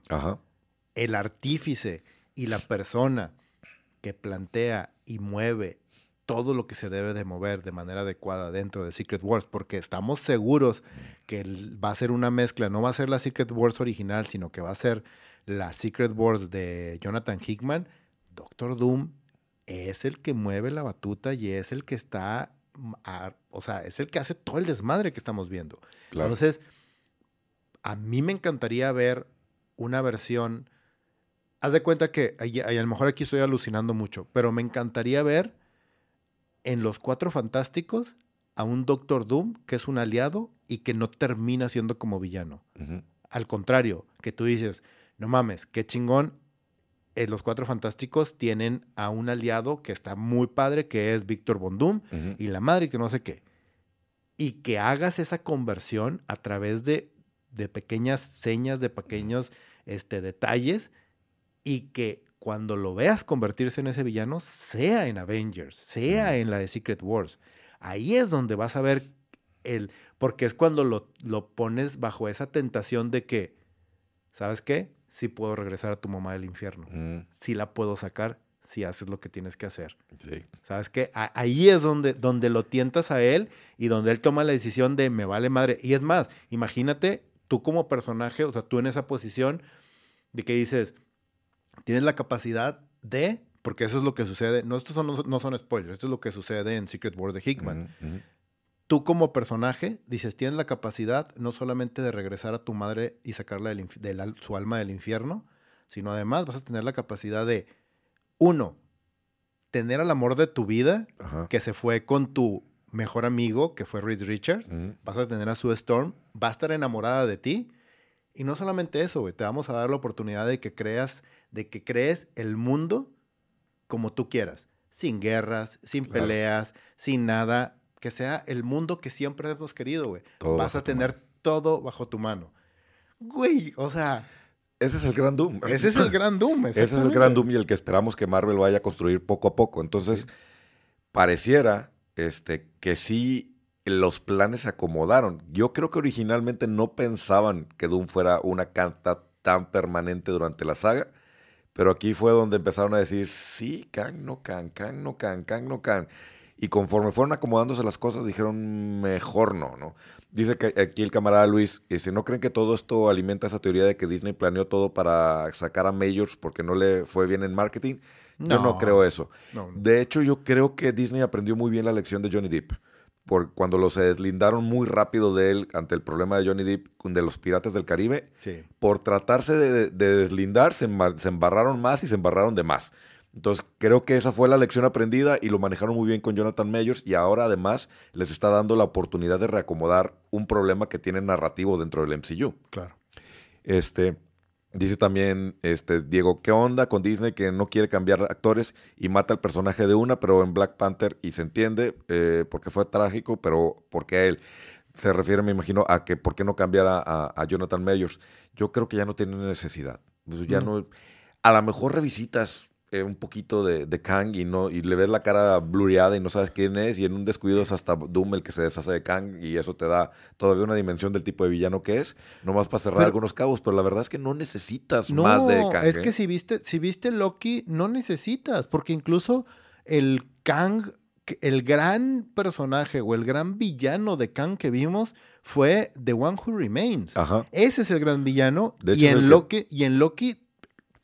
El artífice y la persona que plantea y mueve todo lo que se debe de mover de manera adecuada dentro de Secret Wars, porque estamos seguros que va a ser una mezcla, no va a ser la Secret Wars original, sino que va a ser la Secret Wars de Jonathan Hickman, Doctor Doom es el que mueve la batuta y es el que está, o sea, es el que hace todo el desmadre que estamos viendo. Entonces, a mí me encantaría ver una versión, haz de cuenta que, a lo mejor aquí estoy alucinando mucho, pero me encantaría ver en los Cuatro Fantásticos a un Doctor Doom que es un aliado y que no termina siendo como villano. Al contrario, que tú dices, no mames, qué chingón. Eh, los Cuatro Fantásticos tienen a un aliado que está muy padre, que es Víctor Bondum y la madre que no sé qué. Y que hagas esa conversión a través de, de pequeñas señas, de pequeños este, detalles y que cuando lo veas convertirse en ese villano, sea en Avengers, sea en la de Secret Wars. Ahí es donde vas a ver el, porque es cuando lo, lo pones bajo esa tentación de que, ¿sabes qué? Sí puedo regresar a tu mamá del infierno. Sí la puedo sacar si haces lo que tienes que hacer. Sí. ¿Sabes qué? ahí es donde, donde lo tientas a él y donde él toma la decisión de me vale madre. Y es más, imagínate tú como personaje, o sea, tú en esa posición de que dices, tienes la capacidad de, porque eso es lo que sucede, no, estos son, no, son spoilers, esto es lo que sucede en Secret Wars de Hickman. tú como personaje, dices, tienes la capacidad no solamente de regresar a tu madre y sacarla del al- su alma del infierno, sino además vas a tener la capacidad de, uno, tener al amor de tu vida, Ajá. que se fue con tu mejor amigo, que fue Reed Richards, vas a tener a Sue Storm, va a estar enamorada de ti. Y no solamente eso, te vamos a dar la oportunidad de que creas, de que crees el mundo como tú quieras, sin guerras, sin Claro. peleas, sin nada, que sea el mundo que siempre hemos querido, güey. Vas a tener todo bajo tu mano. Güey, o sea, Ese es el gran Doom. ese es el gran Doom. Ese es el gran Doom y el que esperamos que Marvel vaya a construir poco a poco. Entonces, pareciera este, que sí los planes se acomodaron. Yo creo que originalmente no pensaban que Doom fuera una carta tan permanente durante la saga, pero aquí fue donde empezaron a decir, sí, Kang no Kang, Kang no Kang, Kang no Kang. Y conforme fueron acomodándose las cosas, dijeron, mejor no, ¿no? Dice que aquí el camarada Luis, dice, ¿no creen que todo esto alimenta esa teoría de que Disney planeó todo para sacar a Majors porque no le fue bien en marketing? Yo no No. creo eso. No, no. De hecho, yo creo que Disney aprendió muy bien la lección de Johnny Depp. Por cuando lo se deslindaron muy rápido de él ante el problema de Johnny Depp de los Piratas del Caribe, Sí. por tratarse de, de deslindar, se, embar- se embarraron más y se embarraron de más. Entonces, creo que esa fue la lección aprendida y lo manejaron muy bien con Jonathan Majors y ahora además les está dando la oportunidad de reacomodar un problema que tiene narrativo dentro del MCU. Claro. Este, dice también este, Diego, ¿qué onda con Disney que no quiere cambiar actores y mata al personaje de una, pero en Black Panther, y se entiende, eh, porque fue trágico, pero porque a él se refiere, me imagino, a que por qué no cambiar a, a- a Jonathan Mayors. Yo creo que ya no tiene necesidad. Pues Ya no, a lo mejor revisitas eh, un poquito de, de Kang y no y le ves la cara blureada y no sabes quién es y en un descuido es hasta Doom el que se deshace de Kang y eso te da todavía una dimensión del tipo de villano que es, nomás para cerrar Pero- algunos cabos, pero la verdad es que no necesitas No, más de Kang. es ¿eh? que si viste, si viste Loki, no necesitas, porque incluso el Kang, el gran personaje o el gran villano de Kang que vimos fue The One Who Remains. Ajá. Ese es el gran villano. De hecho, que- y en Loki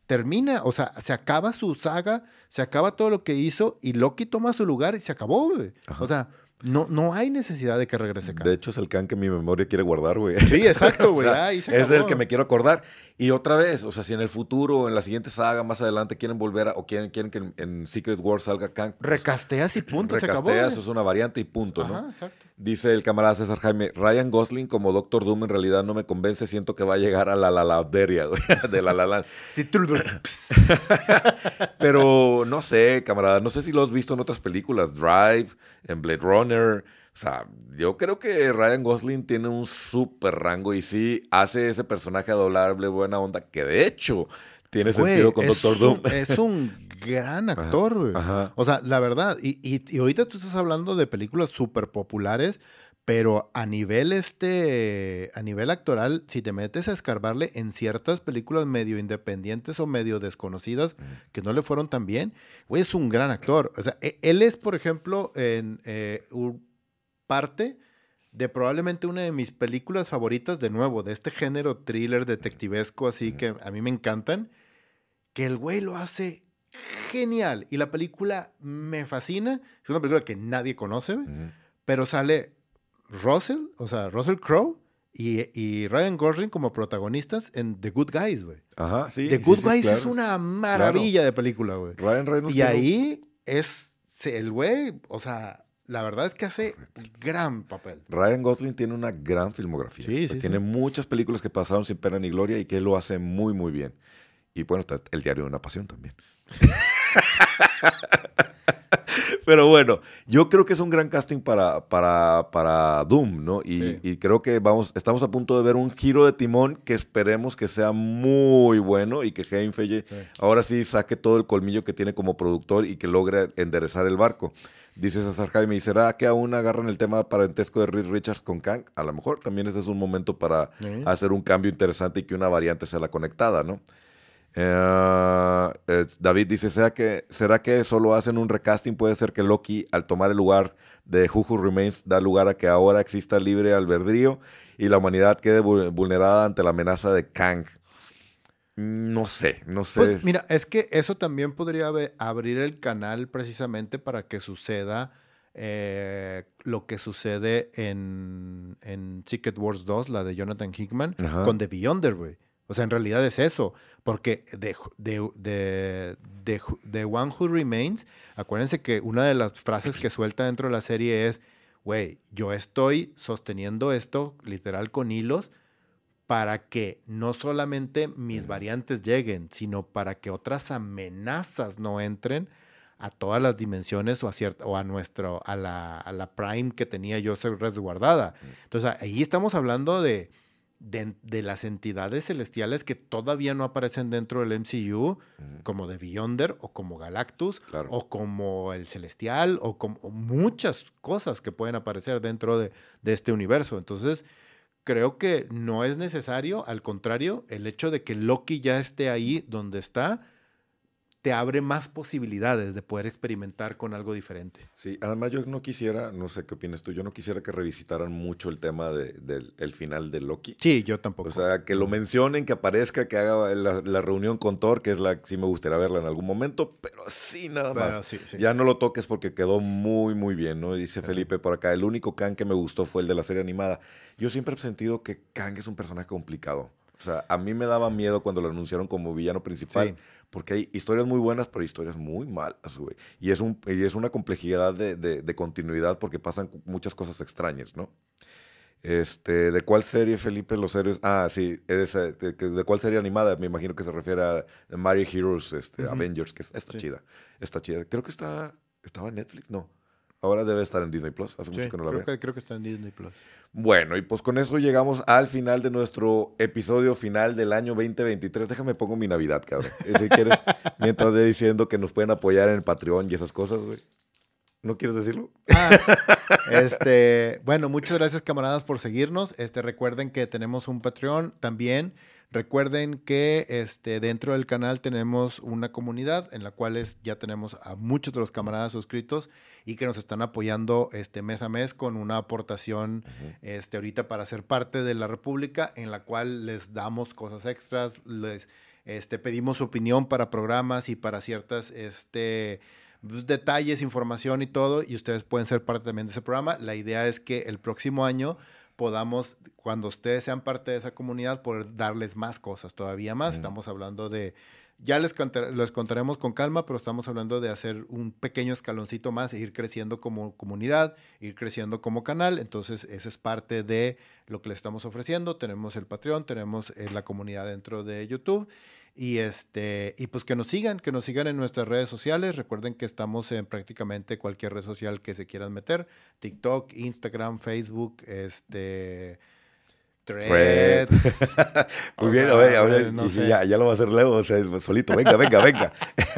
termina, o sea, se acaba su saga, se acaba todo lo que hizo y Loki toma su lugar y se acabó, güey. O sea, no, no hay necesidad de que regrese Kang. De hecho, es el Kang que mi memoria quiere guardar, güey. Sí, exacto, O güey. sea, es del que me quiero acordar. Y otra vez, o sea, si en el futuro, en la siguiente saga, más adelante, quieren volver a, o quieren, quieren que en, en Secret War salga Kang, pues, Recasteas y punto, se acabó. recasteas, es una variante y punto, ¿no? Exacto. Dice el camarada César Jaime, Ryan Gosling como Doctor Doom en realidad no me convence, siento que va a llegar a la laladeria, güey, de la la la. Pero no sé, camarada, no sé si lo has visto en otras películas, Drive, en Blade Runner. O sea, yo creo que Ryan Gosling tiene un súper rango y sí hace ese personaje adorable, buena onda, que de hecho tiene Güey, sentido con Doctor Doom. es un gran actor, güey. O sea, la verdad, y, y- y ahorita tú estás hablando de películas súper populares, pero a nivel este, a nivel actoral, si te metes a escarbarle en ciertas películas medio independientes o medio desconocidas que no le fueron tan bien, güey, es un gran actor. O sea, e- él es, por ejemplo, en eh, parte de probablemente una de mis películas favoritas, de nuevo, de este género thriller detectivesco, así que a mí me encantan, que el güey lo hace genial. Y la película me fascina. Es una película que nadie conoce, Ujú. pero sale Russell, o sea, Russell Crowe y, y Ryan Gosling como protagonistas en The Good Guys, güey. Ajá, sí. The Good sí, Guys claro. es una maravilla de película, güey. Ryan Reynolds Y ahí es el güey, o sea, la verdad es que hace gran papel. Ryan Gosling tiene una gran filmografía. Sí, tiene muchas películas que pasaron sin pena ni gloria y que él lo hace muy, muy bien. Y bueno, está El diario de una pasión también. Pero bueno, yo creo que es un gran casting para, para, para Doom, ¿no? Y, Sí. y creo que vamos, estamos a punto de ver un giro de timón que esperemos que sea muy bueno y que Kevin Feige Sí. ahora sí saque todo el colmillo que tiene como productor y que logre enderezar el barco. Dice César Jaime, ¿y será que aún agarran el tema parentesco de Reed Richards con Kang? A lo mejor también ese es un momento para Sí. hacer un cambio interesante y que una variante sea la conectada, ¿no? Eh, eh, David dice, ¿será que, ¿será que solo hacen un recasting? Puede ser que Loki, al tomar el lugar de Who Remains, da lugar a que ahora exista libre albedrío y la humanidad quede vul- vulnerada ante la amenaza de Kang. No sé, no sé. Pues, mira, es que eso también podría abrir el canal precisamente para que suceda eh, lo que sucede en, en, Secret Wars 2, la de Jonathan Hickman, con The Beyonder, güey. O sea, en realidad es eso. Porque de, de, de, One Who Remains, acuérdense que una de las frases que suelta dentro de la serie es, güey, yo estoy sosteniendo esto literal con hilos para que no solamente mis variantes lleguen, sino para que otras amenazas no entren a todas las dimensiones o a, o a, nuestro, a, la, a la prime que tenía yo resguardada. Entonces ahí estamos hablando de, de, las entidades celestiales que todavía no aparecen dentro del MCU, como The Beyonder o como Galactus o como el Celestial o como muchas cosas que pueden aparecer dentro de, de este universo. Entonces creo que no es necesario, al contrario, el hecho de que Loki ya esté ahí donde está, te abre más posibilidades de poder experimentar con algo diferente. Sí, además yo no quisiera, no sé qué opinas tú, yo no quisiera que revisitaran mucho el tema del final de Loki. Sí, yo tampoco. O sea, que lo mencionen, que aparezca, que haga la, reunión con Thor, que es la que sí me gustaría verla en algún momento, pero sí, nada más. ya no lo toques porque quedó muy, muy bien, ¿no? Dice Felipe por acá, el único Kang que me gustó fue el de la serie animada. Yo siempre he sentido que Kang es un personaje complicado. O sea, a mí me daba miedo cuando lo anunciaron como villano principal, porque hay historias muy buenas, pero historias muy malas, güey. Y es, un, y es una complejidad de, de, continuidad porque pasan muchas cosas extrañas, ¿no? Este, ¿De cuál serie, Felipe, los series? Ah, sí, de, de, cuál serie animada? Me imagino que se refiere a Mario Heroes, este, Avengers, que está chida. Está chida. Creo que está, estaba en Netflix, no. Ahora debe estar en Disney Plus. Hace mucho que no la veo. creo que está en Disney Plus. Bueno, y pues con eso llegamos al final de nuestro episodio final del año 2023. Déjame pongo mi Navidad, cabrón. Si quieres, mientras de diciendo que nos pueden apoyar en el Patreon y esas cosas, güey. ¿No quieres decirlo? Ah, este, bueno, muchas gracias, camaradas, por seguirnos. Este, recuerden que tenemos un Patreon también. Recuerden que este, dentro del canal tenemos una comunidad en la cual ya tenemos a muchos de los camaradas suscritos y que nos están apoyando este, mes a mes con una aportación este, ahorita para ser parte de la República en la cual les damos cosas extras, les este, pedimos opinión para programas y para ciertas este, pues, detalles, información y todo y ustedes pueden ser parte también de ese programa. La idea es que el próximo año podamos, cuando ustedes sean parte de esa comunidad, poder darles más cosas, todavía más. Estamos hablando de, ya les, les contaremos con calma, pero estamos hablando de hacer un pequeño escaloncito más e ir creciendo como comunidad, ir creciendo como canal. Entonces, esa es parte de lo que les estamos ofreciendo. Tenemos el Patreon, tenemos eh, la comunidad dentro de YouTube y, este, y pues que nos sigan, que nos sigan en nuestras redes sociales. Recuerden que estamos en prácticamente cualquier red social que se quieran meter. TikTok, Instagram, Facebook, este... Threads. Muy bien, ya, ya, lo va a hacer Leo, o sea, solito, venga, venga, venga.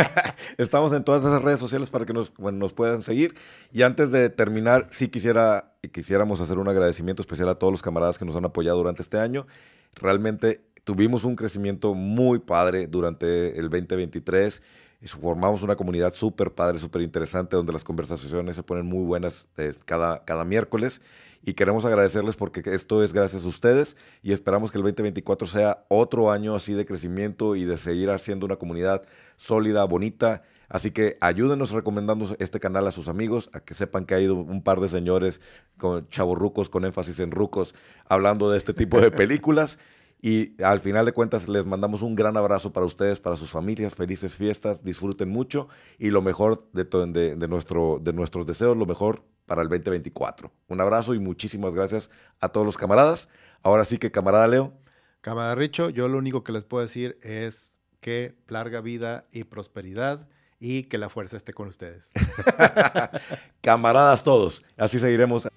Estamos en todas esas redes sociales para que nos, nos puedan seguir. Y antes de terminar, sí quisiera, quisiéramos hacer un agradecimiento especial a todos los camaradas que nos han apoyado durante este año. Realmente tuvimos un crecimiento muy padre durante el 2023. Formamos una comunidad súper padre, súper interesante, donde las conversaciones se ponen muy buenas eh, cada, cada miércoles. Y queremos agradecerles porque esto es gracias a ustedes y esperamos que el 2024 sea otro año así de crecimiento y de seguir haciendo una comunidad sólida, bonita. Así que ayúdenos recomendando este canal a sus amigos, a que sepan que ha ido un par de señores con chavorrucos, con énfasis en rucos, hablando de este tipo de películas. Y al final de cuentas les mandamos un gran abrazo para ustedes, para sus familias, felices fiestas, disfruten mucho y lo mejor de, de, de, nuestro, de nuestros deseos, lo mejor para el 2024. Un abrazo y muchísimas gracias a todos los camaradas. Ahora sí que camarada Leo. Camarada Richo, yo lo único que les puedo decir es que larga vida y prosperidad y que la fuerza esté con ustedes. Camaradas todos, así seguiremos.